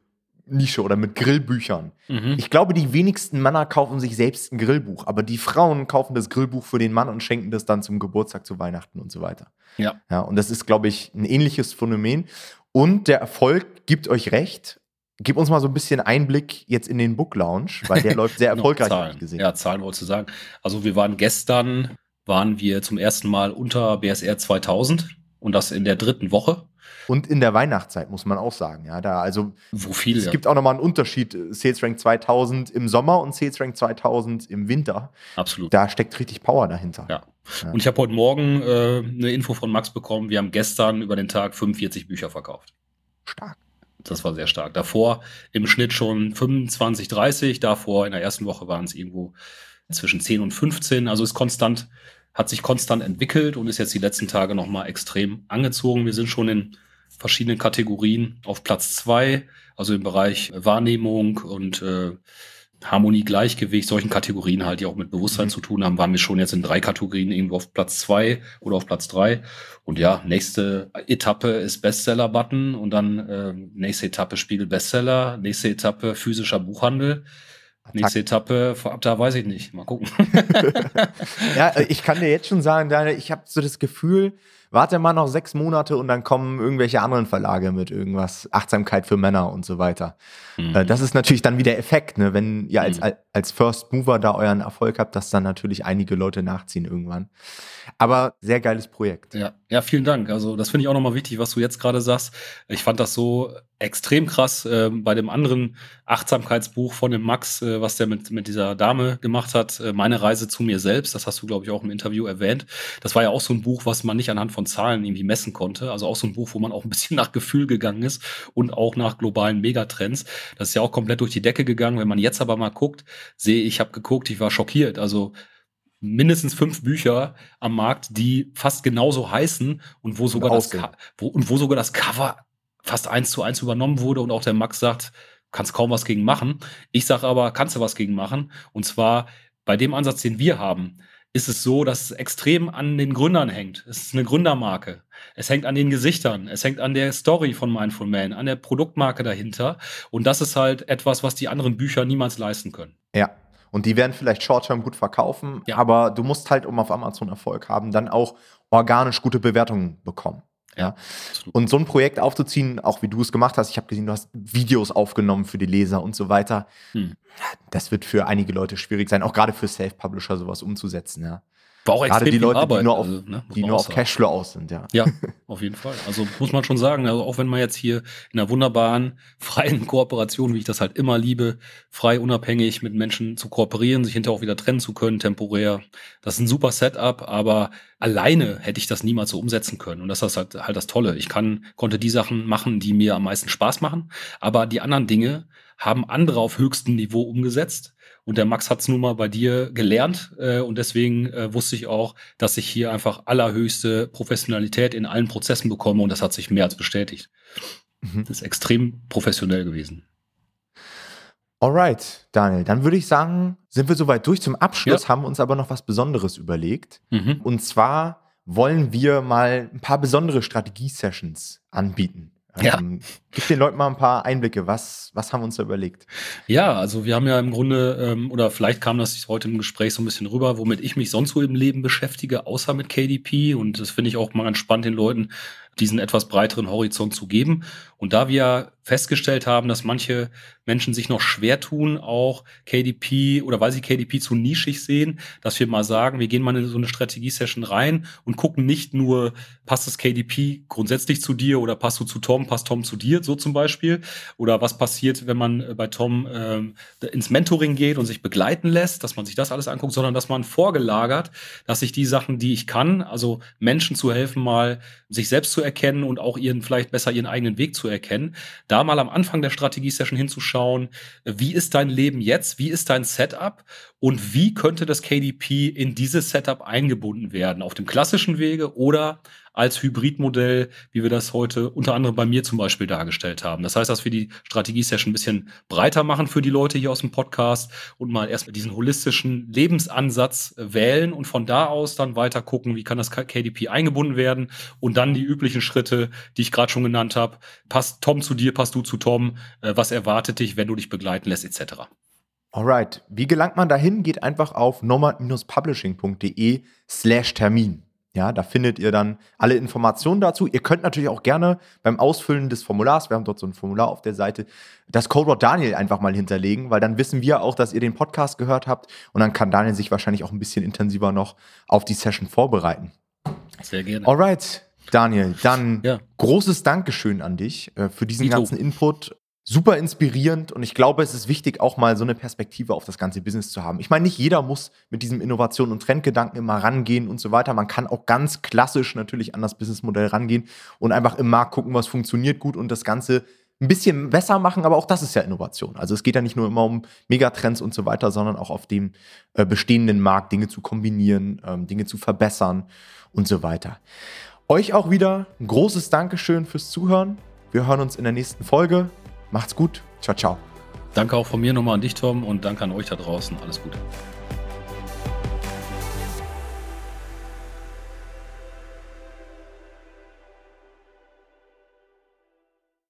Nische oder mit Grillbüchern. Mhm. Ich glaube, die wenigsten Männer kaufen sich selbst ein Grillbuch, aber die Frauen kaufen das Grillbuch für den Mann und schenken das dann zum Geburtstag, zu Weihnachten und so weiter. Ja. Ja, und das ist, glaube ich, ein ähnliches Phänomen. Und der Erfolg gibt euch recht. Gib uns mal so ein bisschen Einblick jetzt in den Book Lounge, weil der läuft sehr erfolgreich, habe ich gesehen. Ja, Zahlen wolltest du sagen. Also wir waren gestern, waren wir zum ersten Mal unter BSR 2000 und das in der dritten Woche. Und in der Weihnachtszeit muss man auch sagen, ja, da also wo viel, es ja. gibt auch nochmal einen Unterschied äh, Sales Rank 2000 im Sommer und Sales Rank 2000 im Winter. Absolut. Da steckt richtig Power dahinter. Ja. ja. Und ich habe heute Morgen äh, eine Info von Max bekommen. Wir haben gestern über den Tag 45 Bücher verkauft. Stark. Das war sehr stark. Davor im Schnitt schon 25, 30. Davor in der ersten Woche waren es irgendwo zwischen 10 und 15. Also ist konstant hat sich konstant entwickelt und ist jetzt die letzten Tage nochmal extrem angezogen. Wir sind schon in verschiedenen Kategorien auf Platz zwei, also im Bereich Wahrnehmung und äh, Harmonie, Gleichgewicht, solchen Kategorien halt, die auch mit Bewusstsein mhm. zu tun haben, waren wir schon jetzt in drei Kategorien irgendwo auf Platz zwei oder auf Platz drei. Und ja, nächste Etappe ist Bestseller-Button und dann äh, nächste Etappe Spiegel Bestseller, nächste Etappe physischer Buchhandel. Nächste Etappe, vorab da weiß ich nicht. Mal gucken. ja, äh, ich kann dir jetzt schon sagen, Daniel, ich habe so das Gefühl, warte mal noch sechs Monate und dann kommen irgendwelche anderen Verlage mit irgendwas, Achtsamkeit für Männer und so weiter. Mhm. Das ist natürlich dann wieder Effekt, ne? wenn ihr als, mhm. als First Mover da euren Erfolg habt, dass dann natürlich einige Leute nachziehen irgendwann. Aber sehr geiles Projekt. Ja, ja vielen Dank. Also das finde ich auch nochmal wichtig, was du jetzt gerade sagst. Ich fand das so extrem krass äh, bei dem anderen Achtsamkeitsbuch von dem Max, äh, was der mit, mit dieser Dame gemacht hat, äh, meine Reise zu mir selbst. Das hast du, glaube ich, auch im Interview erwähnt. Das war ja auch so ein Buch, was man nicht anhand von Zahlen irgendwie messen konnte. Also auch so ein Buch, wo man auch ein bisschen nach Gefühl gegangen ist und auch nach globalen Megatrends. Das ist ja auch komplett durch die Decke gegangen. Wenn man jetzt aber mal guckt, sehe ich, habe geguckt, ich war schockiert. Also mindestens fünf Bücher am Markt, die fast genauso heißen und wo sogar, das, wo, und wo sogar das Cover fast eins zu eins übernommen wurde und auch der Max sagt, kannst kaum was gegen machen. Ich sage aber, kannst du was gegen machen. Und zwar bei dem Ansatz, den wir haben, ist es so, dass es extrem an den Gründern hängt. Es ist eine Gründermarke. Es hängt an den Gesichtern. Es hängt an der Story von Mindful Man, an der Produktmarke dahinter. Und das ist halt etwas, was die anderen Bücher niemals leisten können. Ja. Und die werden vielleicht short-term gut verkaufen, ja. aber du musst halt, um auf Amazon Erfolg haben, dann auch organisch gute Bewertungen bekommen. Ja. Und so ein Projekt aufzuziehen, auch wie du es gemacht hast, ich habe gesehen, du hast Videos aufgenommen für die Leser und so weiter. Hm. Das wird für einige Leute schwierig sein, auch gerade für Self-Publisher sowas umzusetzen, ja. War auch Gerade die Leute, Arbeit, die nur auf, also, ne, die nur auf Cashflow aus sind, ja. Ja, auf jeden Fall. Also muss man schon sagen, also auch wenn man jetzt hier in einer wunderbaren, freien Kooperation, wie ich das halt immer liebe, frei, unabhängig mit Menschen zu kooperieren, sich hinterher auch wieder trennen zu können, temporär. Das ist ein super Setup, aber alleine hätte ich das niemals so umsetzen können. Und das ist halt, halt das Tolle. Ich kann, konnte die Sachen machen, die mir am meisten Spaß machen, aber die anderen Dinge haben andere auf höchstem Niveau umgesetzt und der Max hat es nun mal bei dir gelernt äh, und deswegen äh, wusste ich auch, dass ich hier einfach allerhöchste Professionalität in allen Prozessen bekomme und das hat sich mehr als bestätigt. Mhm. Das ist extrem professionell gewesen. Alright, Daniel, dann würde ich sagen, sind wir soweit durch. Zum Abschluss ja. haben wir uns aber noch was Besonderes überlegt. Mhm. Und zwar wollen wir mal ein paar besondere Strategie-Sessions anbieten. Ja. Ähm, gib den Leuten mal ein paar Einblicke. Was, was haben wir uns da überlegt? Ja, also wir haben ja im Grunde, ähm, oder vielleicht kam das heute im Gespräch so ein bisschen rüber, womit ich mich sonst so im Leben beschäftige, außer mit KDP. Und das finde ich auch mal ganz spannend, den Leuten diesen etwas breiteren Horizont zu geben. Und da wir festgestellt haben, dass manche Menschen sich noch schwer tun, auch KDP oder weil sie KDP zu nischig sehen, dass wir mal sagen, wir gehen mal in so eine Strategie-Session rein und gucken nicht nur, passt das KDP grundsätzlich zu dir oder passt du zu Tom, passt Tom zu dir, so zum Beispiel. Oder was passiert, wenn man bei Tom ähm, ins Mentoring geht und sich begleiten lässt, dass man sich das alles anguckt, sondern dass man vorgelagert, dass ich die Sachen, die ich kann, also Menschen zu helfen, mal sich selbst zu erkennen und auch ihren vielleicht besser ihren eigenen Weg zu erkennen, da mal am Anfang der Strategie-Session hinzuschauen, wie ist dein Leben jetzt, wie ist dein Setup? Und wie könnte das KDP in dieses Setup eingebunden werden, auf dem klassischen Wege oder als Hybridmodell, wie wir das heute unter anderem bei mir zum Beispiel dargestellt haben. Das heißt, dass wir die Strategie-Session ein bisschen breiter machen für die Leute hier aus dem Podcast und mal erstmal diesen holistischen Lebensansatz wählen und von da aus dann weiter gucken, wie kann das KDP eingebunden werden und dann die üblichen Schritte, die ich gerade schon genannt habe. Passt Tom zu dir, passt du zu Tom, äh, was erwartet dich, wenn du dich begleiten lässt, etc. Alright, wie gelangt man dahin? Geht einfach auf nomad-publishing.de slash Termin. Ja, da findet ihr dann alle Informationen dazu. Ihr könnt natürlich auch gerne beim Ausfüllen des Formulars, wir haben dort so ein Formular auf der Seite, das Codewort Daniel einfach mal hinterlegen, weil dann wissen wir auch, dass ihr den Podcast gehört habt und dann kann Daniel sich wahrscheinlich auch ein bisschen intensiver noch auf die Session vorbereiten. Sehr gerne. Alright, Daniel, dann ja. großes Dankeschön an dich äh, für diesen Ito. ganzen Input super inspirierend und ich glaube, es ist wichtig, auch mal so eine Perspektive auf das ganze Business zu haben. Ich meine, nicht jeder muss mit diesem Innovation und Trendgedanken immer rangehen und so weiter. Man kann auch ganz klassisch natürlich an das Businessmodell rangehen und einfach im Markt gucken, was funktioniert gut und das Ganze ein bisschen besser machen, aber auch das ist ja Innovation. Also es geht ja nicht nur immer um Megatrends und so weiter, sondern auch auf dem äh, bestehenden Markt Dinge zu kombinieren, ähm, Dinge zu verbessern und so weiter. Euch auch wieder ein großes Dankeschön fürs Zuhören. Wir hören uns in der nächsten Folge. Macht's gut. Ciao, ciao. Danke auch von mir nochmal an dich, Tom, und danke an euch da draußen. Alles Gute.